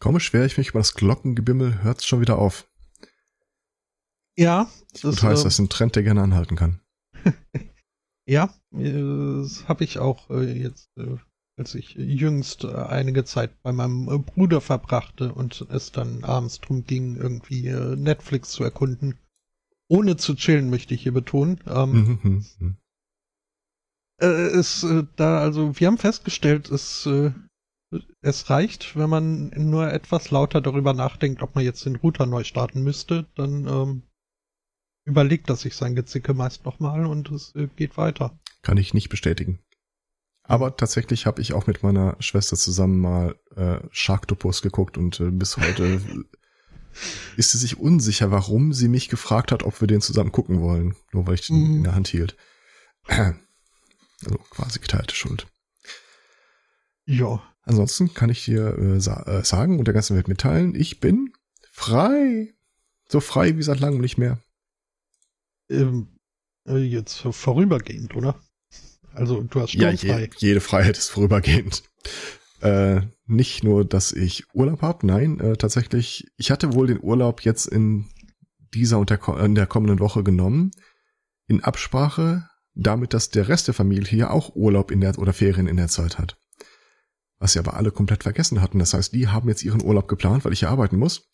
Komisch wäre ich mich über das Glockengebimmel hört es schon wieder auf. Ja. Das und heißt, äh, das ist ein Trend, der gerne anhalten kann. ja, das habe ich auch äh, jetzt, äh, als ich jüngst äh, einige Zeit bei meinem äh, Bruder verbrachte und es dann abends drum ging, irgendwie äh, Netflix zu erkunden. Ohne zu chillen, möchte ich hier betonen. Ähm, mhm, mhm, mhm. Äh, ist da, also wir haben festgestellt, es es reicht, wenn man nur etwas lauter darüber nachdenkt, ob man jetzt den Router neu starten müsste, dann ähm, überlegt das sich sein Gezicke meist nochmal und es äh, geht weiter. Kann ich nicht bestätigen. Aber tatsächlich habe ich auch mit meiner Schwester zusammen mal äh, Sharktopus geguckt und äh, bis heute ist sie sich unsicher, warum sie mich gefragt hat, ob wir den zusammen gucken wollen, nur weil ich den mm. in der Hand hielt. Also quasi geteilte Schuld. Ja. Ansonsten kann ich dir äh, sa äh, sagen und der ganzen Welt mitteilen, ich bin frei. So frei wie seit langem nicht mehr. Ähm, äh, jetzt vorübergehend, oder? Also du hast sturmfrei. Ja, je, jede Freiheit ist vorübergehend. Äh, nicht nur, dass ich Urlaub habe, nein, äh, tatsächlich, ich hatte wohl den Urlaub jetzt in dieser und der, in der kommenden Woche genommen, in Absprache damit, dass der Rest der Familie hier auch Urlaub in der oder Ferien in der Zeit hat was sie aber alle komplett vergessen hatten. Das heißt, die haben jetzt ihren Urlaub geplant, weil ich hier arbeiten muss.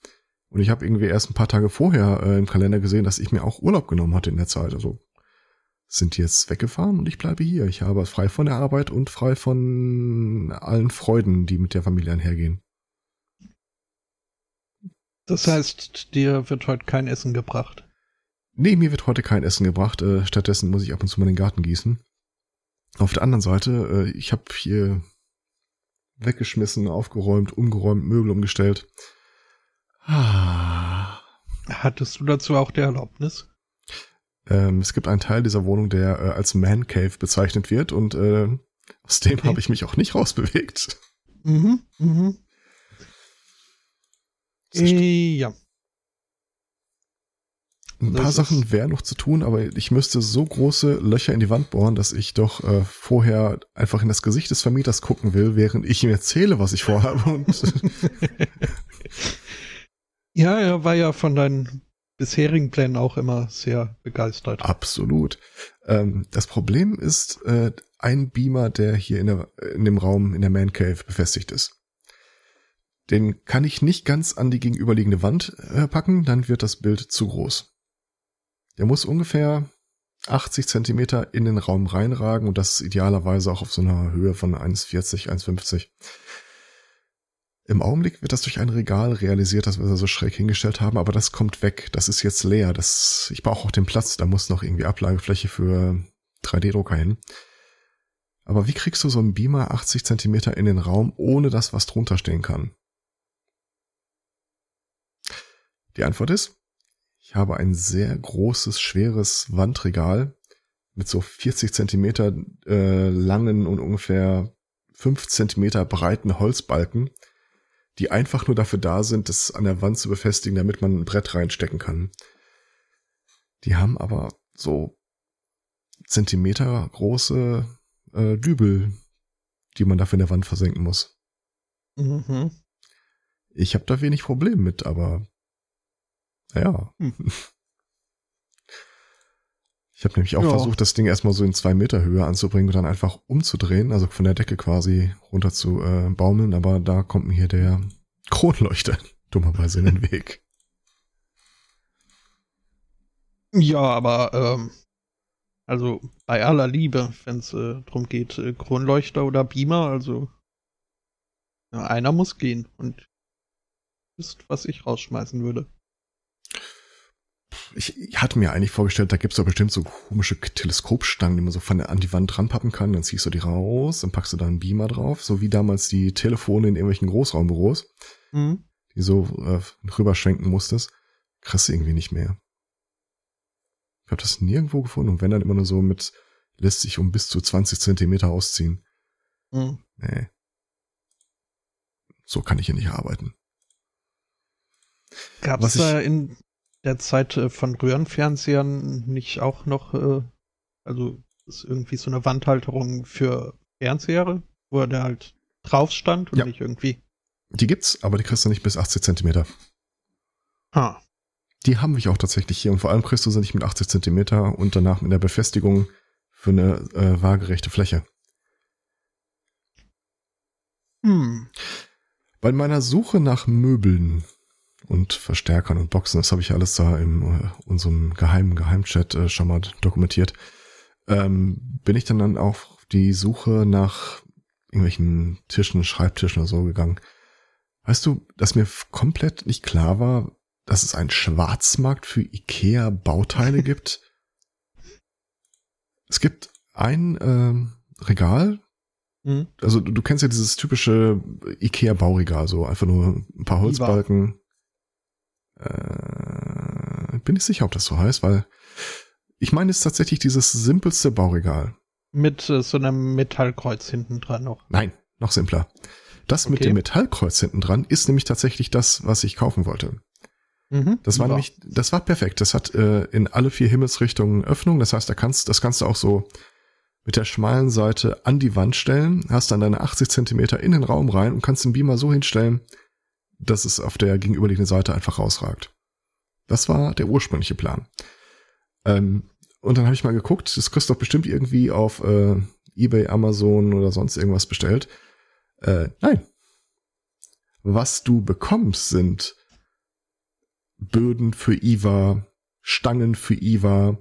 Und ich habe irgendwie erst ein paar Tage vorher äh, im Kalender gesehen, dass ich mir auch Urlaub genommen hatte in der Zeit. Also sind die jetzt weggefahren und ich bleibe hier. Ich habe frei von der Arbeit und frei von allen Freuden, die mit der Familie einhergehen. Das heißt, dir wird heute kein Essen gebracht? Nee, mir wird heute kein Essen gebracht. Äh, stattdessen muss ich ab und zu mal den Garten gießen. Auf der anderen Seite, äh, ich habe hier weggeschmissen, aufgeräumt, umgeräumt, Möbel umgestellt. Ah. Hattest du dazu auch die Erlaubnis? Ähm, es gibt einen Teil dieser Wohnung, der äh, als Man Cave bezeichnet wird und äh, aus dem okay. habe ich mich auch nicht rausbewegt. Mhm, mhm. Äh, ja. Ein paar Sachen wären noch zu tun, aber ich müsste so große Löcher in die Wand bohren, dass ich doch äh, vorher einfach in das Gesicht des Vermieters gucken will, während ich ihm erzähle, was ich vorhabe. Und ja, er war ja von deinen bisherigen Plänen auch immer sehr begeistert. Absolut. Ähm, das Problem ist äh, ein Beamer, der hier in, der, in dem Raum in der Man Cave befestigt ist. Den kann ich nicht ganz an die gegenüberliegende Wand äh, packen, dann wird das Bild zu groß. Der muss ungefähr 80 Zentimeter in den Raum reinragen und das idealerweise auch auf so einer Höhe von 1,40, 1,50. Im Augenblick wird das durch ein Regal realisiert, das wir da so schräg hingestellt haben, aber das kommt weg. Das ist jetzt leer. Das, ich brauche auch den Platz. Da muss noch irgendwie Ablagefläche für 3D-Drucker hin. Aber wie kriegst du so einen Beamer 80 Zentimeter in den Raum, ohne dass was drunter stehen kann? Die Antwort ist, ich habe ein sehr großes, schweres Wandregal mit so 40 Zentimeter äh, langen und ungefähr 5 Zentimeter breiten Holzbalken, die einfach nur dafür da sind, das an der Wand zu befestigen, damit man ein Brett reinstecken kann. Die haben aber so Zentimeter große äh, Dübel, die man dafür in der Wand versenken muss. Mhm. Ich habe da wenig Problem mit, aber ja. Hm. Ich habe nämlich auch ja. versucht, das Ding erstmal so in zwei Meter Höhe anzubringen und dann einfach umzudrehen, also von der Decke quasi runter zu äh, baumeln, aber da kommt mir hier der Kronleuchter dummerweise in den Weg. Ja, aber ähm, also bei aller Liebe, wenn es äh, darum geht, äh, Kronleuchter oder Beamer, also ja, einer muss gehen und ist, was ich rausschmeißen würde ich, ich hatte mir eigentlich vorgestellt, da gibt's doch bestimmt so komische Teleskopstangen, die man so von der, an die Wand ranpappen kann. Dann ziehst du die raus, dann packst du da einen Beamer drauf, so wie damals die Telefone in irgendwelchen Großraumbüros, mhm. die so äh, rüberschwenken musstest. Kriegst du irgendwie nicht mehr. Ich habe das nirgendwo gefunden und wenn dann immer nur so mit, lässt sich um bis zu 20 Zentimeter ausziehen. Mhm. Nee. So kann ich hier nicht arbeiten. Gab es da in, der Zeit äh, von Röhrenfernsehern nicht auch noch, äh, also ist irgendwie so eine Wandhalterung für Fernseher, wo der halt drauf stand und ja. nicht irgendwie. Die gibt's, aber die kriegst du nicht bis 80 Zentimeter. Ha. Die haben wir auch tatsächlich hier und vor allem kriegst du sie nicht mit 80 Zentimeter und danach mit der Befestigung für eine äh, waagerechte Fläche. Hm. Bei meiner Suche nach Möbeln und Verstärkern und Boxen, das habe ich alles da in äh, unserem geheimen Geheimchat äh, schon mal dokumentiert, ähm, bin ich dann, dann auf die Suche nach irgendwelchen Tischen, Schreibtischen oder so gegangen. Weißt du, dass mir komplett nicht klar war, dass es einen Schwarzmarkt für Ikea-Bauteile gibt? Es gibt ein ähm, Regal, Hm. also du, du kennst ja dieses typische Ikea-Bauregal, so einfach nur ein paar Holzbalken. Äh, bin ich sicher, ob das so heißt, weil ich meine, es ist tatsächlich dieses simpelste Bauregal. Mit äh, so einem Metallkreuz hinten dran noch. Nein, noch simpler. Das mit Okay. dem Metallkreuz hinten dran ist nämlich tatsächlich das, was ich kaufen wollte. Mhm. Das war Ja. nämlich, das war perfekt. Das hat äh, in alle vier Himmelsrichtungen Öffnung. Das heißt, da kannst, das kannst du auch so mit der schmalen Seite an die Wand stellen, hast dann deine 80 Zentimeter in den Raum rein und kannst den Beamer so hinstellen, dass es auf der gegenüberliegenden Seite einfach rausragt. Das war der ursprüngliche Plan. Ähm, und dann habe ich mal geguckt, das kriegst du doch bestimmt irgendwie auf äh, eBay, Amazon oder sonst irgendwas bestellt. Äh, nein. Was du bekommst, sind Böden für IWA, Stangen für IWA,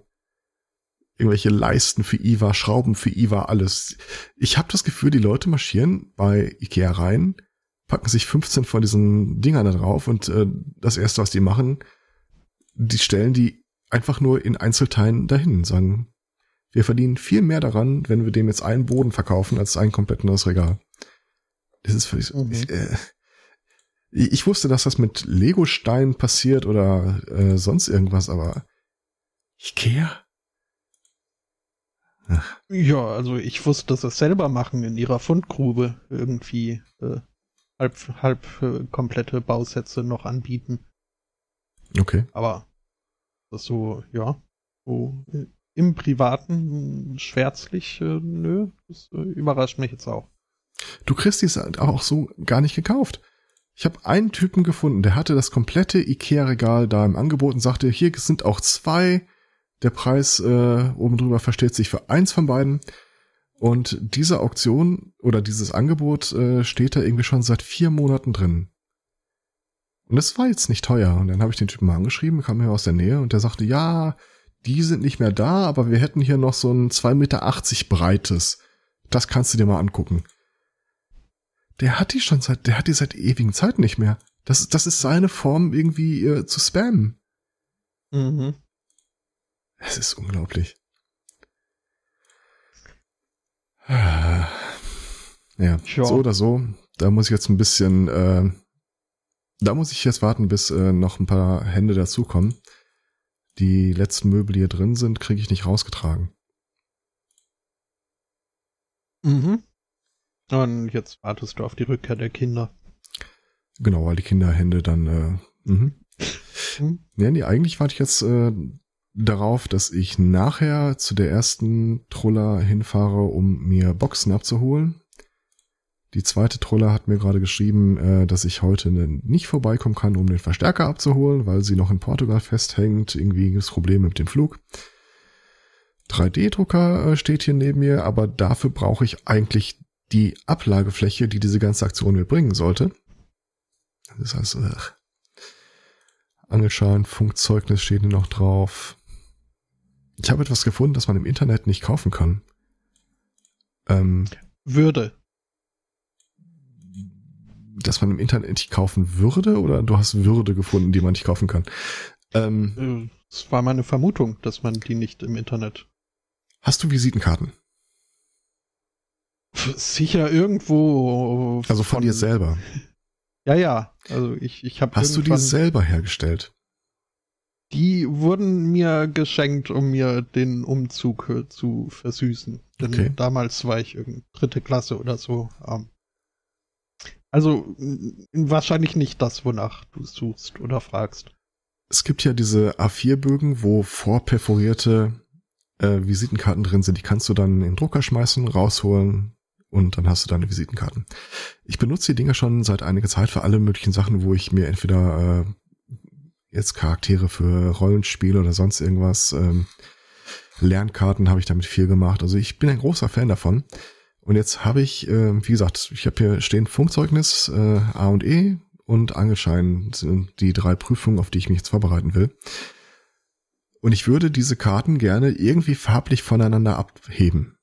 irgendwelche Leisten für IWA, Schrauben für IWA, alles. Ich habe das Gefühl, die Leute marschieren bei Ikea rein, packen sich 15 von diesen Dingern da drauf und äh, das erste, was die machen, die stellen die einfach nur in Einzelteilen dahin, sagen, wir verdienen viel mehr daran, wenn wir dem jetzt einen Boden verkaufen, als ein komplett neues Regal. Das ist völlig, Mhm. ich, äh, ich wusste, dass das mit Lego-Steinen passiert oder äh, sonst irgendwas, aber Ikea? Ja, also ich wusste, dass sie es selber machen in ihrer Fundgrube irgendwie äh, halb, halb äh, komplette Bausätze noch anbieten. Okay. Aber das so, ja, so äh, im Privaten schwärzlich, äh, nö, das überrascht mich jetzt auch. Du kriegst dies auch so gar nicht gekauft. Ich habe einen Typen gefunden, der hatte das komplette Ikea-Regal da im Angebot und sagte, hier sind auch zwei. Der Preis äh, oben drüber versteht sich für eins von beiden. Und diese Auktion oder dieses Angebot äh, steht da irgendwie schon seit vier Monaten drin. Und es war jetzt nicht teuer. Und dann habe ich den Typen mal angeschrieben, kam hier aus der Nähe und der sagte, ja, die sind nicht mehr da, aber wir hätten hier noch so ein 2,80 Meter breites. Das kannst du dir mal angucken. Der hat die schon seit, der hat die seit ewigen Zeiten nicht mehr. Das, das ist seine Form, irgendwie äh, zu spammen. Mhm. Es ist unglaublich. Ja, Ja. so oder so. Da muss ich jetzt ein bisschen, äh, da muss ich jetzt warten, bis äh, noch ein paar Hände dazukommen. Die letzten Möbel, die hier drin sind, kriege ich nicht rausgetragen. Mhm. Und jetzt wartest du auf die Rückkehr der Kinder. Genau, weil die Kinderhände dann, äh, mhm. Hm? Ja, nee, eigentlich warte ich jetzt äh, darauf, dass ich nachher zu der ersten Troller hinfahre, um mir Boxen abzuholen. Die zweite Troller hat mir gerade geschrieben, äh, dass ich heute ne- nicht vorbeikommen kann, um den Verstärker abzuholen, weil sie noch in Portugal festhängt. Irgendwie das Problem mit dem Flug. 3D-Drucker äh, steht hier neben mir, aber dafür brauche ich eigentlich die Ablagefläche, die diese ganze Aktion mir bringen sollte. Das ist also, ach. Angelschein, Funkzeugnis steht hier noch drauf. Ich habe etwas gefunden, das man im Internet nicht kaufen kann. Ähm, Würde. das man im Internet nicht kaufen würde oder du hast Würde gefunden, die man nicht kaufen kann. Ähm, Äh, Es war meine Vermutung, dass man die nicht im Internet. hast du Visitenkarten? Sicher irgendwo. Also von, dir selber. Ja, ja. Also ich, ich habe Hast du die selber hergestellt? Die wurden mir geschenkt, um mir den Umzug zu versüßen. Denn Okay. damals war ich irgendeine dritte Klasse oder so. Ähm, also wahrscheinlich nicht das, wonach du suchst oder fragst. Es gibt ja diese A4-Bögen, wo vorperforierte äh, Visitenkarten drin sind. Die kannst du dann in den Drucker schmeißen, rausholen und dann hast du deine Visitenkarten. Ich benutze die Dinger schon seit einiger Zeit für alle möglichen Sachen, wo ich mir entweder äh, jetzt Charaktere für Rollenspiele oder sonst irgendwas, ähm, Lernkarten habe ich damit viel gemacht. Also ich bin ein großer Fan davon. Und jetzt habe ich, äh, wie gesagt, ich habe hier stehen Funkzeugnis, äh, A und E und Angelschein sind die drei Prüfungen, auf die ich mich jetzt vorbereiten will. Und ich würde diese Karten gerne irgendwie farblich voneinander abheben.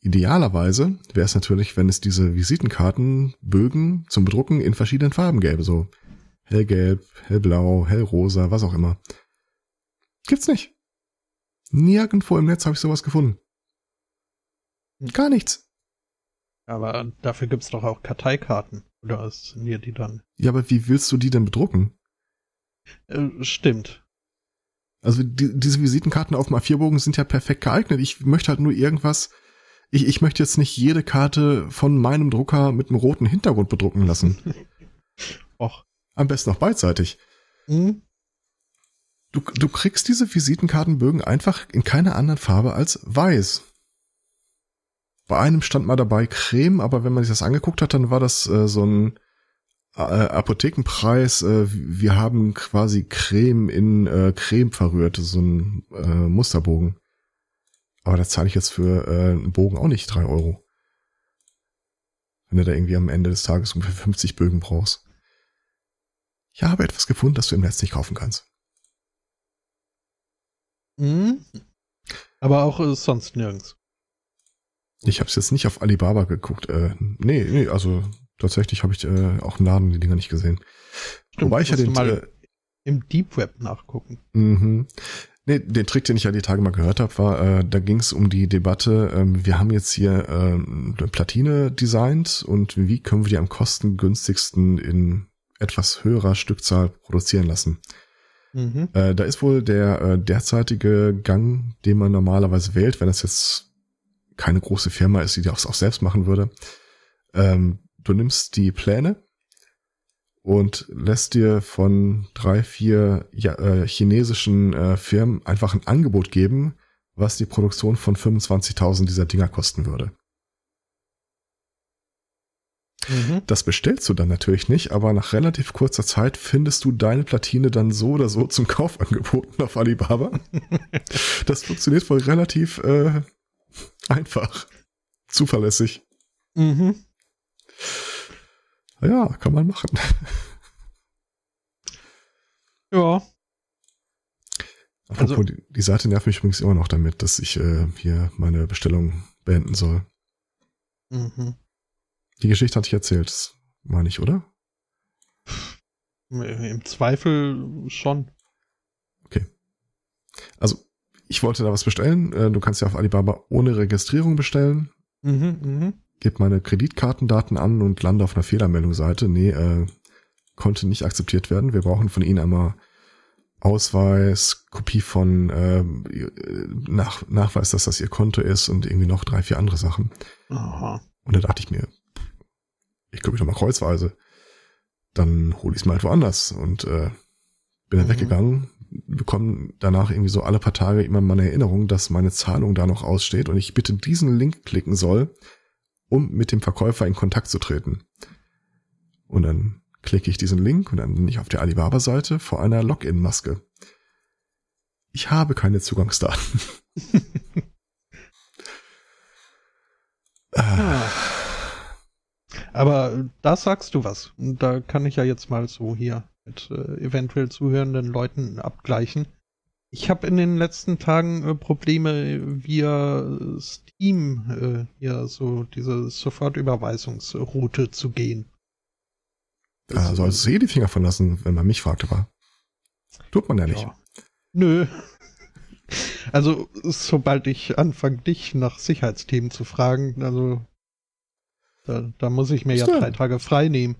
Idealerweise wäre es natürlich, wenn es diese Visitenkartenbögen zum Bedrucken in verschiedenen Farben gäbe, so hellgelb, hellblau, hellrosa, was auch immer. Gibt's nicht. Nirgendwo im Netz habe ich sowas gefunden. Gar nichts. Aber dafür gibt's doch auch Karteikarten. Oder sind dir die dann? Ja, aber wie willst du die denn bedrucken? Äh, stimmt. Also die, diese Visitenkarten auf dem A4-Bogen sind ja perfekt geeignet. Ich möchte halt nur irgendwas. Ich, ich möchte jetzt nicht jede Karte von meinem Drucker mit einem roten Hintergrund bedrucken lassen. Och. Am besten noch beidseitig. Hm? Du, du kriegst diese Visitenkartenbögen einfach in keiner anderen Farbe als weiß. Bei einem stand mal dabei Creme, aber wenn man sich das angeguckt hat, dann war das äh, so ein äh, Apothekenpreis. Äh, wir haben quasi Creme in äh, Creme verrührt, so ein äh, Musterbogen. Aber da zahle ich jetzt für äh, einen Bogen auch nicht drei Euro. Wenn du da irgendwie am Ende des Tages ungefähr 50 Bögen brauchst. Ich habe etwas gefunden, das du im Netz nicht kaufen kannst. Hm? Aber auch äh, sonst nirgends. Ich habe es jetzt nicht auf Alibaba geguckt. Äh, nee, nee, also tatsächlich habe ich äh, auch im Laden die Dinger nicht gesehen. Stimmt, Wobei ich ja den, du mal äh, im Deep Web nachgucken. Mhm. Nee, den Trick, den ich ja die Tage mal gehört habe, war, äh, da ging es um die Debatte, ähm, wir haben jetzt hier ähm, eine Platine designt und wie können wir die am kostengünstigsten in etwas höherer Stückzahl produzieren lassen. Mhm. Äh, da ist wohl der äh, derzeitige Gang, den man normalerweise wählt, wenn das jetzt keine große Firma ist, die das auch selbst machen würde. Ähm, du nimmst die Pläne und lässt dir von drei, vier ja, äh, chinesischen äh, Firmen einfach ein Angebot geben, was die Produktion von 25.000 dieser Dinger kosten würde. Mhm. Das bestellst du dann natürlich nicht, aber nach relativ kurzer Zeit findest du deine Platine dann so oder so zum Kauf angeboten auf Alibaba. das funktioniert wohl relativ äh, einfach. Zuverlässig. Mhm. Ja, kann man machen. Ja. Apropos, Also- die, die Seite nervt mich übrigens immer noch damit, dass ich äh, hier meine Bestellung beenden soll. Mhm. Die Geschichte hatte ich erzählt, meine ich, oder? Im Zweifel schon. Also, ich wollte da was bestellen. Äh, du kannst ja auf Alibaba ohne Registrierung bestellen. Mhm, mhm. Gib meine Kreditkartendaten an und lande auf einer Fehlermeldungsseite. Nee, äh, konnte nicht akzeptiert werden. Wir brauchen von Ihnen einmal Ausweis, Kopie von ähm, nach, Nachweis, dass das Ihr Konto ist und irgendwie noch drei, vier andere Sachen. Aha. Und da dachte ich mir, ich glaube ich noch mal kreuzweise. Dann hole ich es mal woanders und äh, bin dann Mhm. weggegangen, bekomme danach irgendwie so alle paar Tage immer meine Erinnerung, dass meine Zahlung da noch aussteht und ich bitte diesen Link klicken soll, um mit dem Verkäufer in Kontakt zu treten. Und dann klicke ich diesen Link und dann bin ich auf der Alibaba-Seite vor einer Login-Maske. Ich habe keine Zugangsdaten. Ah. Ah. Aber da sagst du was. Und da kann ich ja jetzt mal so hier mit äh, eventuell zuhörenden Leuten abgleichen. Ich habe in den letzten Tagen äh, Probleme via Steam äh, hier so diese Sofortüberweisungsroute zu gehen. Da sollst du eh die Finger von lassen, wenn man mich fragt, aber tut man ja nicht. Ja. Nö. Also, sobald ich anfange, dich nach Sicherheitsthemen zu fragen, also da, da muss ich mir ja drei Tage frei nehmen.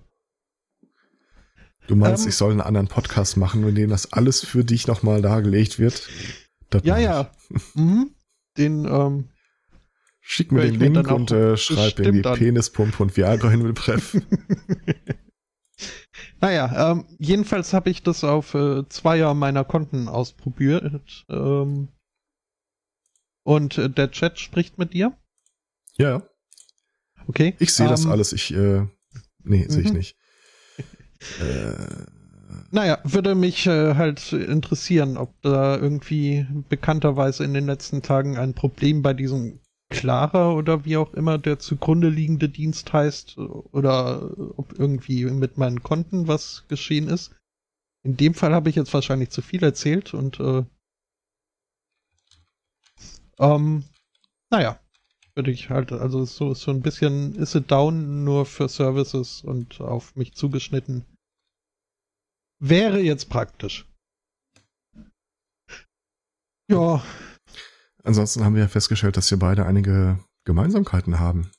Du meinst, Ähm. ich soll einen anderen Podcast machen, in dem das alles für dich nochmal dargelegt wird? Das Ja, ja. Mhm. Den, ähm, Schick mir den Link und äh, schreib bestimmt irgendwie an. Penispump und Viagra hin will Breff. naja, ähm, jedenfalls habe ich das auf äh, zweier meiner Konten ausprobiert. Ähm, und äh, der Chat spricht mit dir. ja, Okay. ich sehe das Ähm, alles. Ich äh, Nee, mhm. sehe ich nicht. äh, naja, würde mich äh, halt interessieren, ob da irgendwie bekannterweise in den letzten Tagen ein Problem bei diesem Clara oder wie auch immer der zugrunde liegende Dienst heißt oder ob irgendwie mit meinen Konten was geschehen ist. In dem Fall habe ich jetzt wahrscheinlich zu viel erzählt und äh, ähm, naja, würde ich halt, also so, so ein bisschen ist it down nur für Services und auf mich zugeschnitten. Wäre jetzt praktisch. Ja. Ansonsten haben wir ja festgestellt, dass wir beide einige Gemeinsamkeiten haben.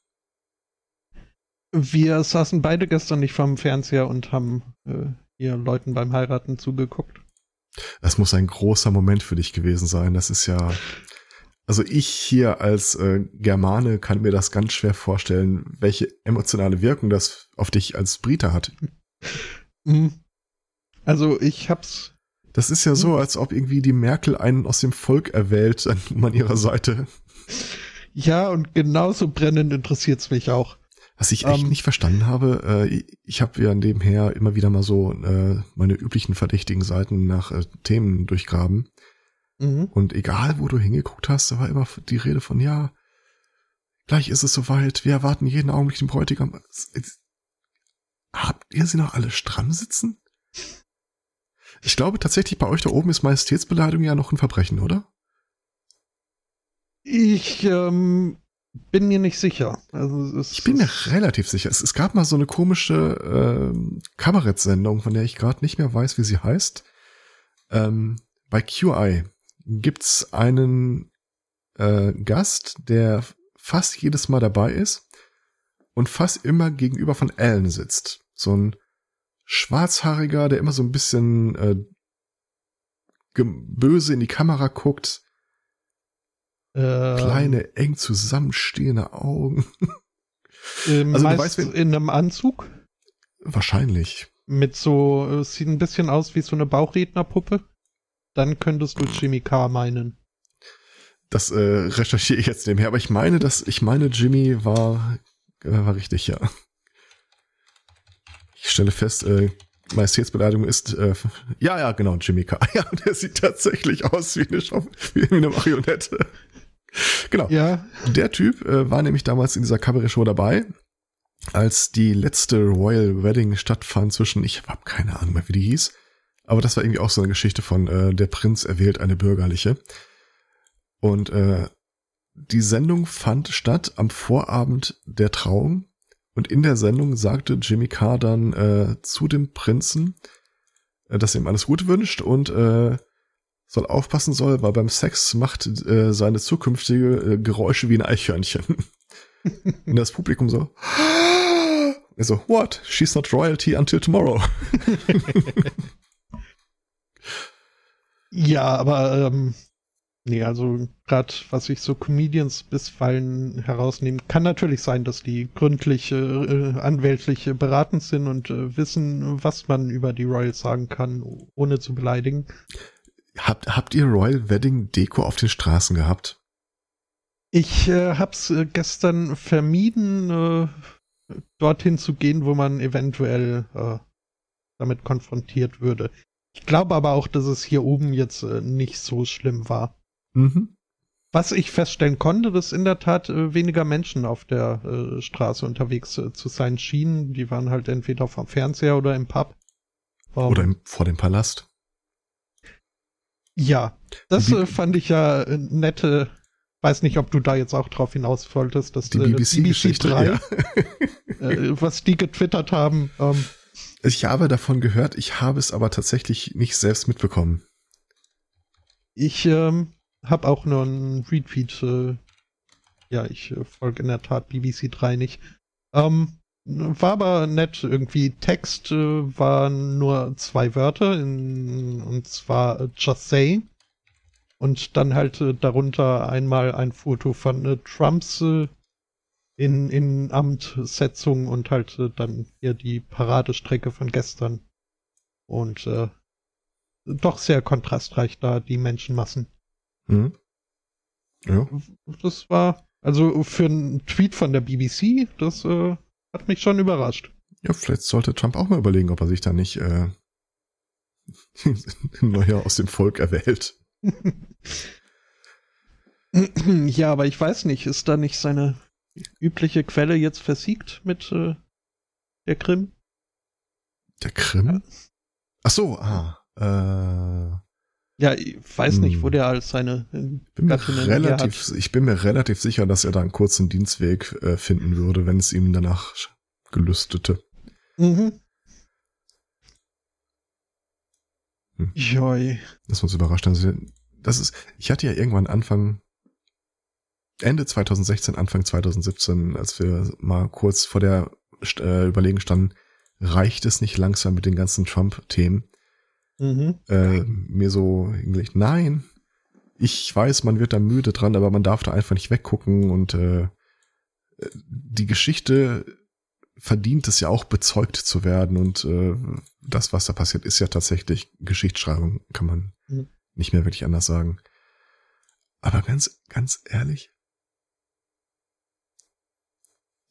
Wir saßen beide gestern nicht vorm Fernseher und haben äh, hier Leuten beim Heiraten zugeguckt. Das muss ein großer Moment für dich gewesen sein. Das ist ja. Also ich hier als äh, Germane kann mir das ganz schwer vorstellen, welche emotionale Wirkung das auf dich als Brite hat. Mhm. Also ich hab's. Das ist ja so, hm? als ob irgendwie die Merkel einen aus dem Volk erwählt an, ihrer Seite. Ja, und genauso brennend interessiert's mich auch. Was ich echt um, ähm. nicht verstanden habe, äh, ich habe ja nebenher immer wieder mal so äh, meine üblichen verdächtigen Seiten nach äh, Themen durchgraben. Mhm. Und egal, wo du hingeguckt hast, da war immer die Rede von, ja, gleich ist es soweit, wir erwarten jeden Augenblick den Bräutigam. Habt ihr sie noch alle stramm sitzen? Ich glaube tatsächlich, bei euch da oben ist Majestätsbeleidigung ja noch ein Verbrechen, oder? Ich ähm, bin mir nicht sicher. Also ich bin mir relativ sicher. Es, es, gab mal so eine komische äh, Kabarettsendung, von der ich gerade nicht mehr weiß, wie sie heißt. Ähm, bei QI gibt's einen äh, Gast, der fast jedes Mal dabei ist und fast immer gegenüber von Alan sitzt. So ein Schwarzhaariger, der immer so ein bisschen äh, böse in die Kamera guckt. Ähm, Kleine, eng zusammenstehende Augen. Ähm, also du weißt, in einem Anzug? Wahrscheinlich. Mit so, es sieht ein bisschen aus wie so eine Bauchrednerpuppe. Dann könntest du Jimmy Carr meinen. Das äh, recherchiere ich jetzt nebenher, aber ich meine, dass ich meine, Jimmy war, äh, war richtig, ja. Ich stelle fest, äh, Majestätsbeleidigung ist, äh, ja, ja, genau, Jimmy Carr. Ja, der sieht tatsächlich aus wie eine, Schauf wie eine Marionette. genau. Ja. Der Typ äh, war nämlich damals in dieser Cabaret-Show dabei, als die letzte Royal Wedding stattfand zwischen, ich habe keine Ahnung mehr, wie die hieß, aber das war irgendwie auch so eine Geschichte von, äh, der Prinz erwählt eine bürgerliche. Und äh, die Sendung fand statt am Vorabend der Trauung und in der Sendung sagte Jimmy Carr dann äh, zu dem Prinzen, äh, dass er ihm alles Gute wünscht und äh, soll aufpassen soll, weil beim Sex macht äh, seine zukünftige äh, Geräusche wie ein Eichhörnchen. und das Publikum so, er so, what? She's not royalty until tomorrow. ja, aber ähm, Nee, also gerade was ich so Comedians bisweilen herausnehme, kann natürlich sein, dass die gründlich äh, anwältlich beratend sind und äh, wissen, was man über die Royals sagen kann, ohne zu beleidigen. Habt, habt ihr Royal Wedding Deko auf den Straßen gehabt? Ich äh, hab's äh, gestern vermieden, äh, dorthin zu gehen, wo man eventuell äh, damit konfrontiert würde. Ich glaube aber auch, dass es hier oben jetzt äh, nicht so schlimm war. Mhm. Was ich feststellen konnte, dass in der Tat äh, weniger Menschen auf der äh, Straße unterwegs äh, zu sein schienen. Die waren halt entweder vom Fernseher oder im Pub. Um, oder im, vor dem Palast. Ja, das äh, fand ich ja äh, nette. Weiß nicht, ob du da jetzt auch drauf hinaus wolltest, dass die BBC-Geschichte, BBC ja. was die getwittert haben. Ähm, ich habe davon gehört, ich habe es aber tatsächlich nicht selbst mitbekommen. Ich ähm, habe auch nur einen Retweet. Äh, ja, ich äh, folge in der Tat BBC 3 nicht. Ähm, war aber nett. Irgendwie Text äh, waren nur zwei Wörter, in, und zwar äh, Just Say. Und dann halt äh, darunter einmal ein Foto von äh, Trumps in, in Amtsetzung und halt äh, dann hier die Paradestrecke von gestern. Und äh, doch sehr kontrastreich da die Menschenmassen. Mhm. Ja. Das war, also für einen Tweet von der BBC, das äh, hat mich schon überrascht. Ja, vielleicht sollte Trump auch mal überlegen, ob er sich da nicht äh, neuer aus dem Volk erwählt. ja, aber ich weiß nicht, ist da nicht seine übliche Quelle jetzt versiegt mit äh, der Krim? Der Krim? Ach so, ah. Äh, ja, ich weiß nicht, wo hm. der als seine bin mir relativ, Ich bin mir relativ sicher, dass er da einen kurzen Dienstweg äh, finden würde, wenn es ihm danach gelüstete. Mhm. Hm. Joi. Das uns überrascht. Also, das ist, ich hatte ja irgendwann Anfang, Ende 2016, Anfang 2017, als wir mal kurz vor der äh, Überlegen standen, reicht es nicht langsam mit den ganzen Trump-Themen? Mhm. Äh, mir so irgendwie, nein, ich weiß, man wird da müde dran, aber man darf da einfach nicht weggucken und äh, die Geschichte verdient es ja auch bezeugt zu werden und äh, das, was da passiert, ist ja tatsächlich Geschichtsschreibung, kann man mhm. nicht mehr wirklich anders sagen. Aber ganz, ganz ehrlich,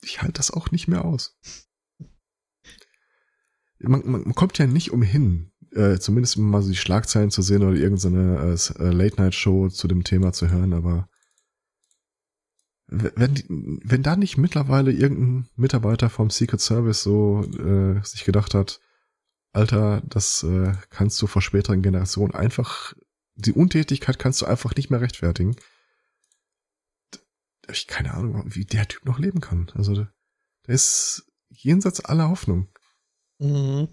ich halte das auch nicht mehr aus. Man, man, man kommt ja nicht umhin, äh, zumindest mal so die Schlagzeilen zu sehen oder irgendeine äh, äh, Late-Night-Show zu dem Thema zu hören, aber wenn, wenn da nicht mittlerweile irgendein Mitarbeiter vom Secret Service so äh, sich gedacht hat, Alter, das äh, kannst du vor späteren Generationen einfach, die Untätigkeit kannst du einfach nicht mehr rechtfertigen. Ich keine Ahnung, wie der Typ noch leben kann. Also der ist jenseits aller Hoffnung. Mhm.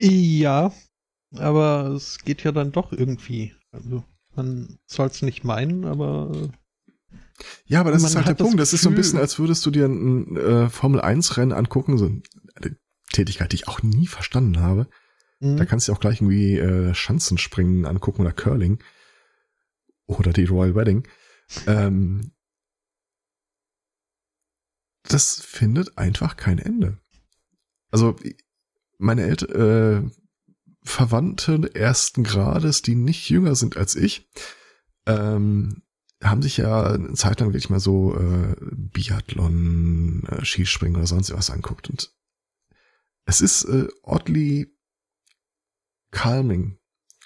Ja, aber es geht ja dann doch irgendwie. Also man soll es nicht meinen, aber. Ja, aber das ist halt der Punkt. Das, das ist so ein bisschen, als würdest du dir ein äh, Formel-1-Rennen angucken, so eine Tätigkeit, die ich auch nie verstanden habe. Mhm. Da kannst du auch gleich irgendwie äh, Schanzenspringen angucken oder Curling. Oder die Royal Wedding. Ähm, das findet einfach kein Ende. Also meine Eltern, äh, Verwandte ersten Grades, die nicht jünger sind als ich, ähm, haben sich ja eine Zeit lang wirklich mal so äh, Biathlon, äh, Skispringen oder sonst was anguckt. Und es ist äh, oddly calming.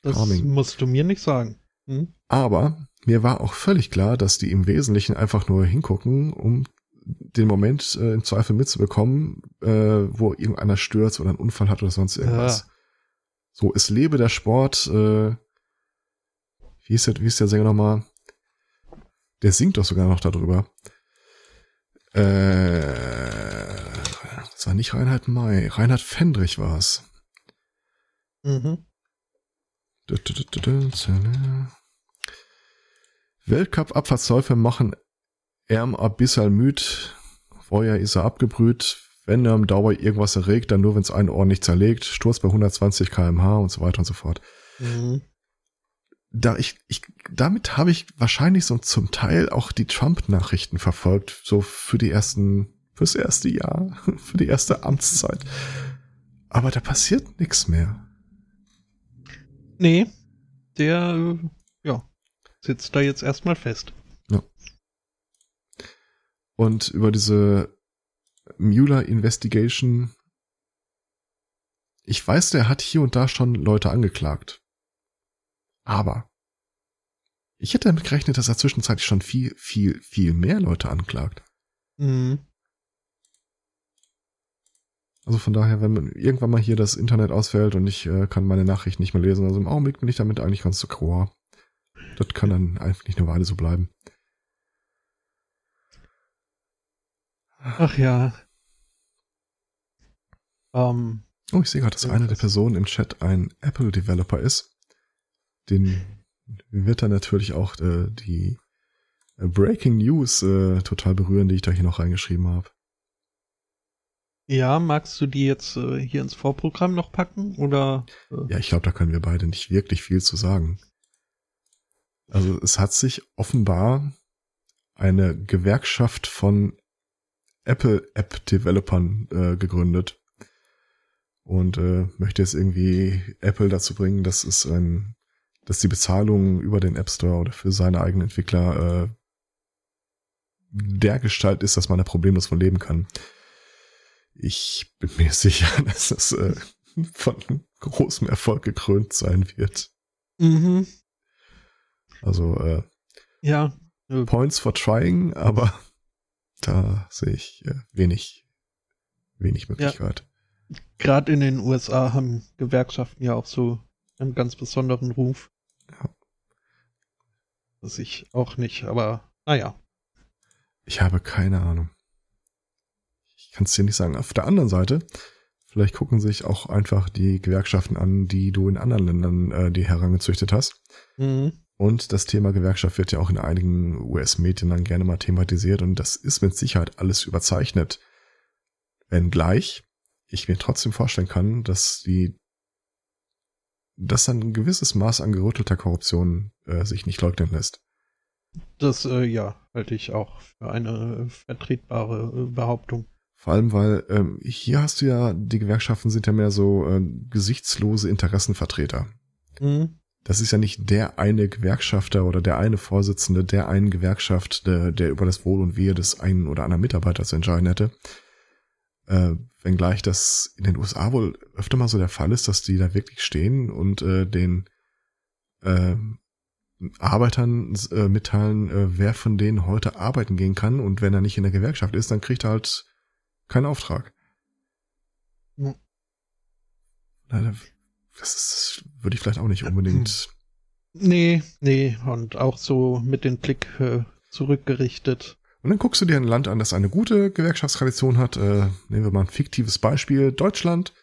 Das calming. musst du mir nicht sagen. Hm? Aber mir war auch völlig klar, dass die im Wesentlichen einfach nur hingucken, um den Moment äh, im Zweifel mitzubekommen, äh, wo irgendeiner stürzt oder einen Unfall hat oder sonst irgendwas. Ja. So, es lebe der Sport. Äh, wie ist der, wie ist der Sänger nochmal? Der singt doch sogar noch darüber. Äh, das war nicht Reinhard May. Reinhard Fendrich war es. Mhm. Weltcup-Abfahrtsläufe machen Erm ein bisschen müd. Vorher ist er abgebrüht. Wenn er am Dauer irgendwas erregt, dann nur, wenn es einen Ohr nicht zerlegt. Sturz bei 120 kmh und so weiter und so fort. Mhm. Da ich, ich, damit habe ich wahrscheinlich so zum Teil auch die Trump-Nachrichten verfolgt, so für die ersten, fürs erste Jahr, für die erste Amtszeit. Aber da passiert nichts mehr. Nee, der, ja, sitzt da jetzt erstmal fest. Ja. Und über diese Mueller Investigation, ich weiß, der hat hier und da schon Leute angeklagt. Aber ich hätte damit gerechnet, dass er zwischenzeitlich schon viel, viel, viel mehr Leute anklagt. Mhm. Also von daher, wenn man irgendwann mal hier das Internet ausfällt und ich äh, kann meine Nachrichten nicht mehr lesen, also im Augenblick bin ich damit eigentlich ganz so cool. Das kann dann einfach nicht eine Weile so bleiben. Ach ja. Ähm, oh, ich sehe gerade, dass eine der Personen im Chat ein Apple-Developer ist. Den wird dann natürlich auch äh, die äh, Breaking News äh, total berühren, die ich da hier noch reingeschrieben habe. Ja, magst du die jetzt äh, hier ins Vorprogramm noch packen oder? Äh? Ja, ich glaube, da können wir beide nicht wirklich viel zu sagen. Also es hat sich offenbar eine Gewerkschaft von Apple-App-Developern äh, gegründet und äh, möchte jetzt irgendwie Apple dazu bringen, dass es ein, dass die Bezahlung über den App Store oder für seine eigenen Entwickler äh, der Gestalt ist, dass man da problemlos von leben kann. Ich bin mir sicher, dass das äh, von großem Erfolg gekrönt sein wird. Mhm. Also äh, Ja. Points for trying, aber da sehe ich äh, wenig, wenig Möglichkeit. Gerade in den USA haben Gewerkschaften ja auch so einen ganz besonderen Ruf. Ja. Das ich auch nicht, aber naja. Ich habe keine Ahnung. Ich kann es dir nicht sagen. Auf der anderen Seite, vielleicht gucken sich auch einfach die Gewerkschaften an, die du in anderen Ländern äh, die herangezüchtet hast. Mhm. Und das Thema Gewerkschaft wird ja auch in einigen US-Medien dann gerne mal thematisiert und das ist mit Sicherheit alles überzeichnet. Wenngleich ich mir trotzdem vorstellen kann, dass die, dass ein gewisses Maß an gerüttelter Korruption äh, sich nicht leugnen lässt. Das, äh, ja, halte ich auch für eine vertretbare äh, Behauptung. Vor allem, weil ähm, hier hast du ja, die Gewerkschaften sind ja mehr so äh, gesichtslose Interessenvertreter. Mhm. Das ist ja nicht der eine Gewerkschafter oder der eine Vorsitzende der einen Gewerkschaft, der, der über das Wohl und Wehe des einen oder anderen Mitarbeiters entscheiden hätte. Äh, wenngleich das in den USA wohl öfter mal so der Fall ist, dass die da wirklich stehen und äh, den äh, Arbeitern äh, mitteilen, äh, wer von denen heute arbeiten gehen kann und wenn er nicht in der Gewerkschaft ist, dann kriegt er halt keinen Auftrag. Ja. Leider, das ist, würde ich vielleicht auch nicht unbedingt. Nee, nee, und auch so mit dem Blick äh, zurückgerichtet. Und dann guckst du dir ein Land an, das eine gute Gewerkschaftstradition hat. Äh, nehmen wir mal ein fiktives Beispiel, Deutschland,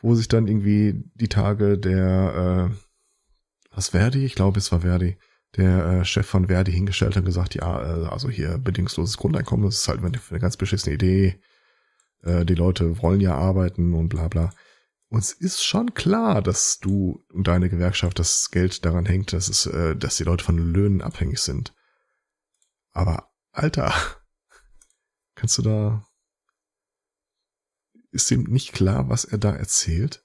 wo sich dann irgendwie die Tage der, äh, was Verdi, ich glaube es war Verdi, der äh, Chef von Verdi hingestellt hat und gesagt, ja, äh, also hier bedingungsloses Grundeinkommen, das ist halt eine ganz beschissene Idee. Äh, die Leute wollen ja arbeiten und bla bla. Uns ist schon klar, dass du und deine Gewerkschaft das Geld daran hängt, dass es, äh, dass die Leute von Löhnen abhängig sind. Aber Alter, kannst du da? Ist ihm nicht klar, was er da erzählt?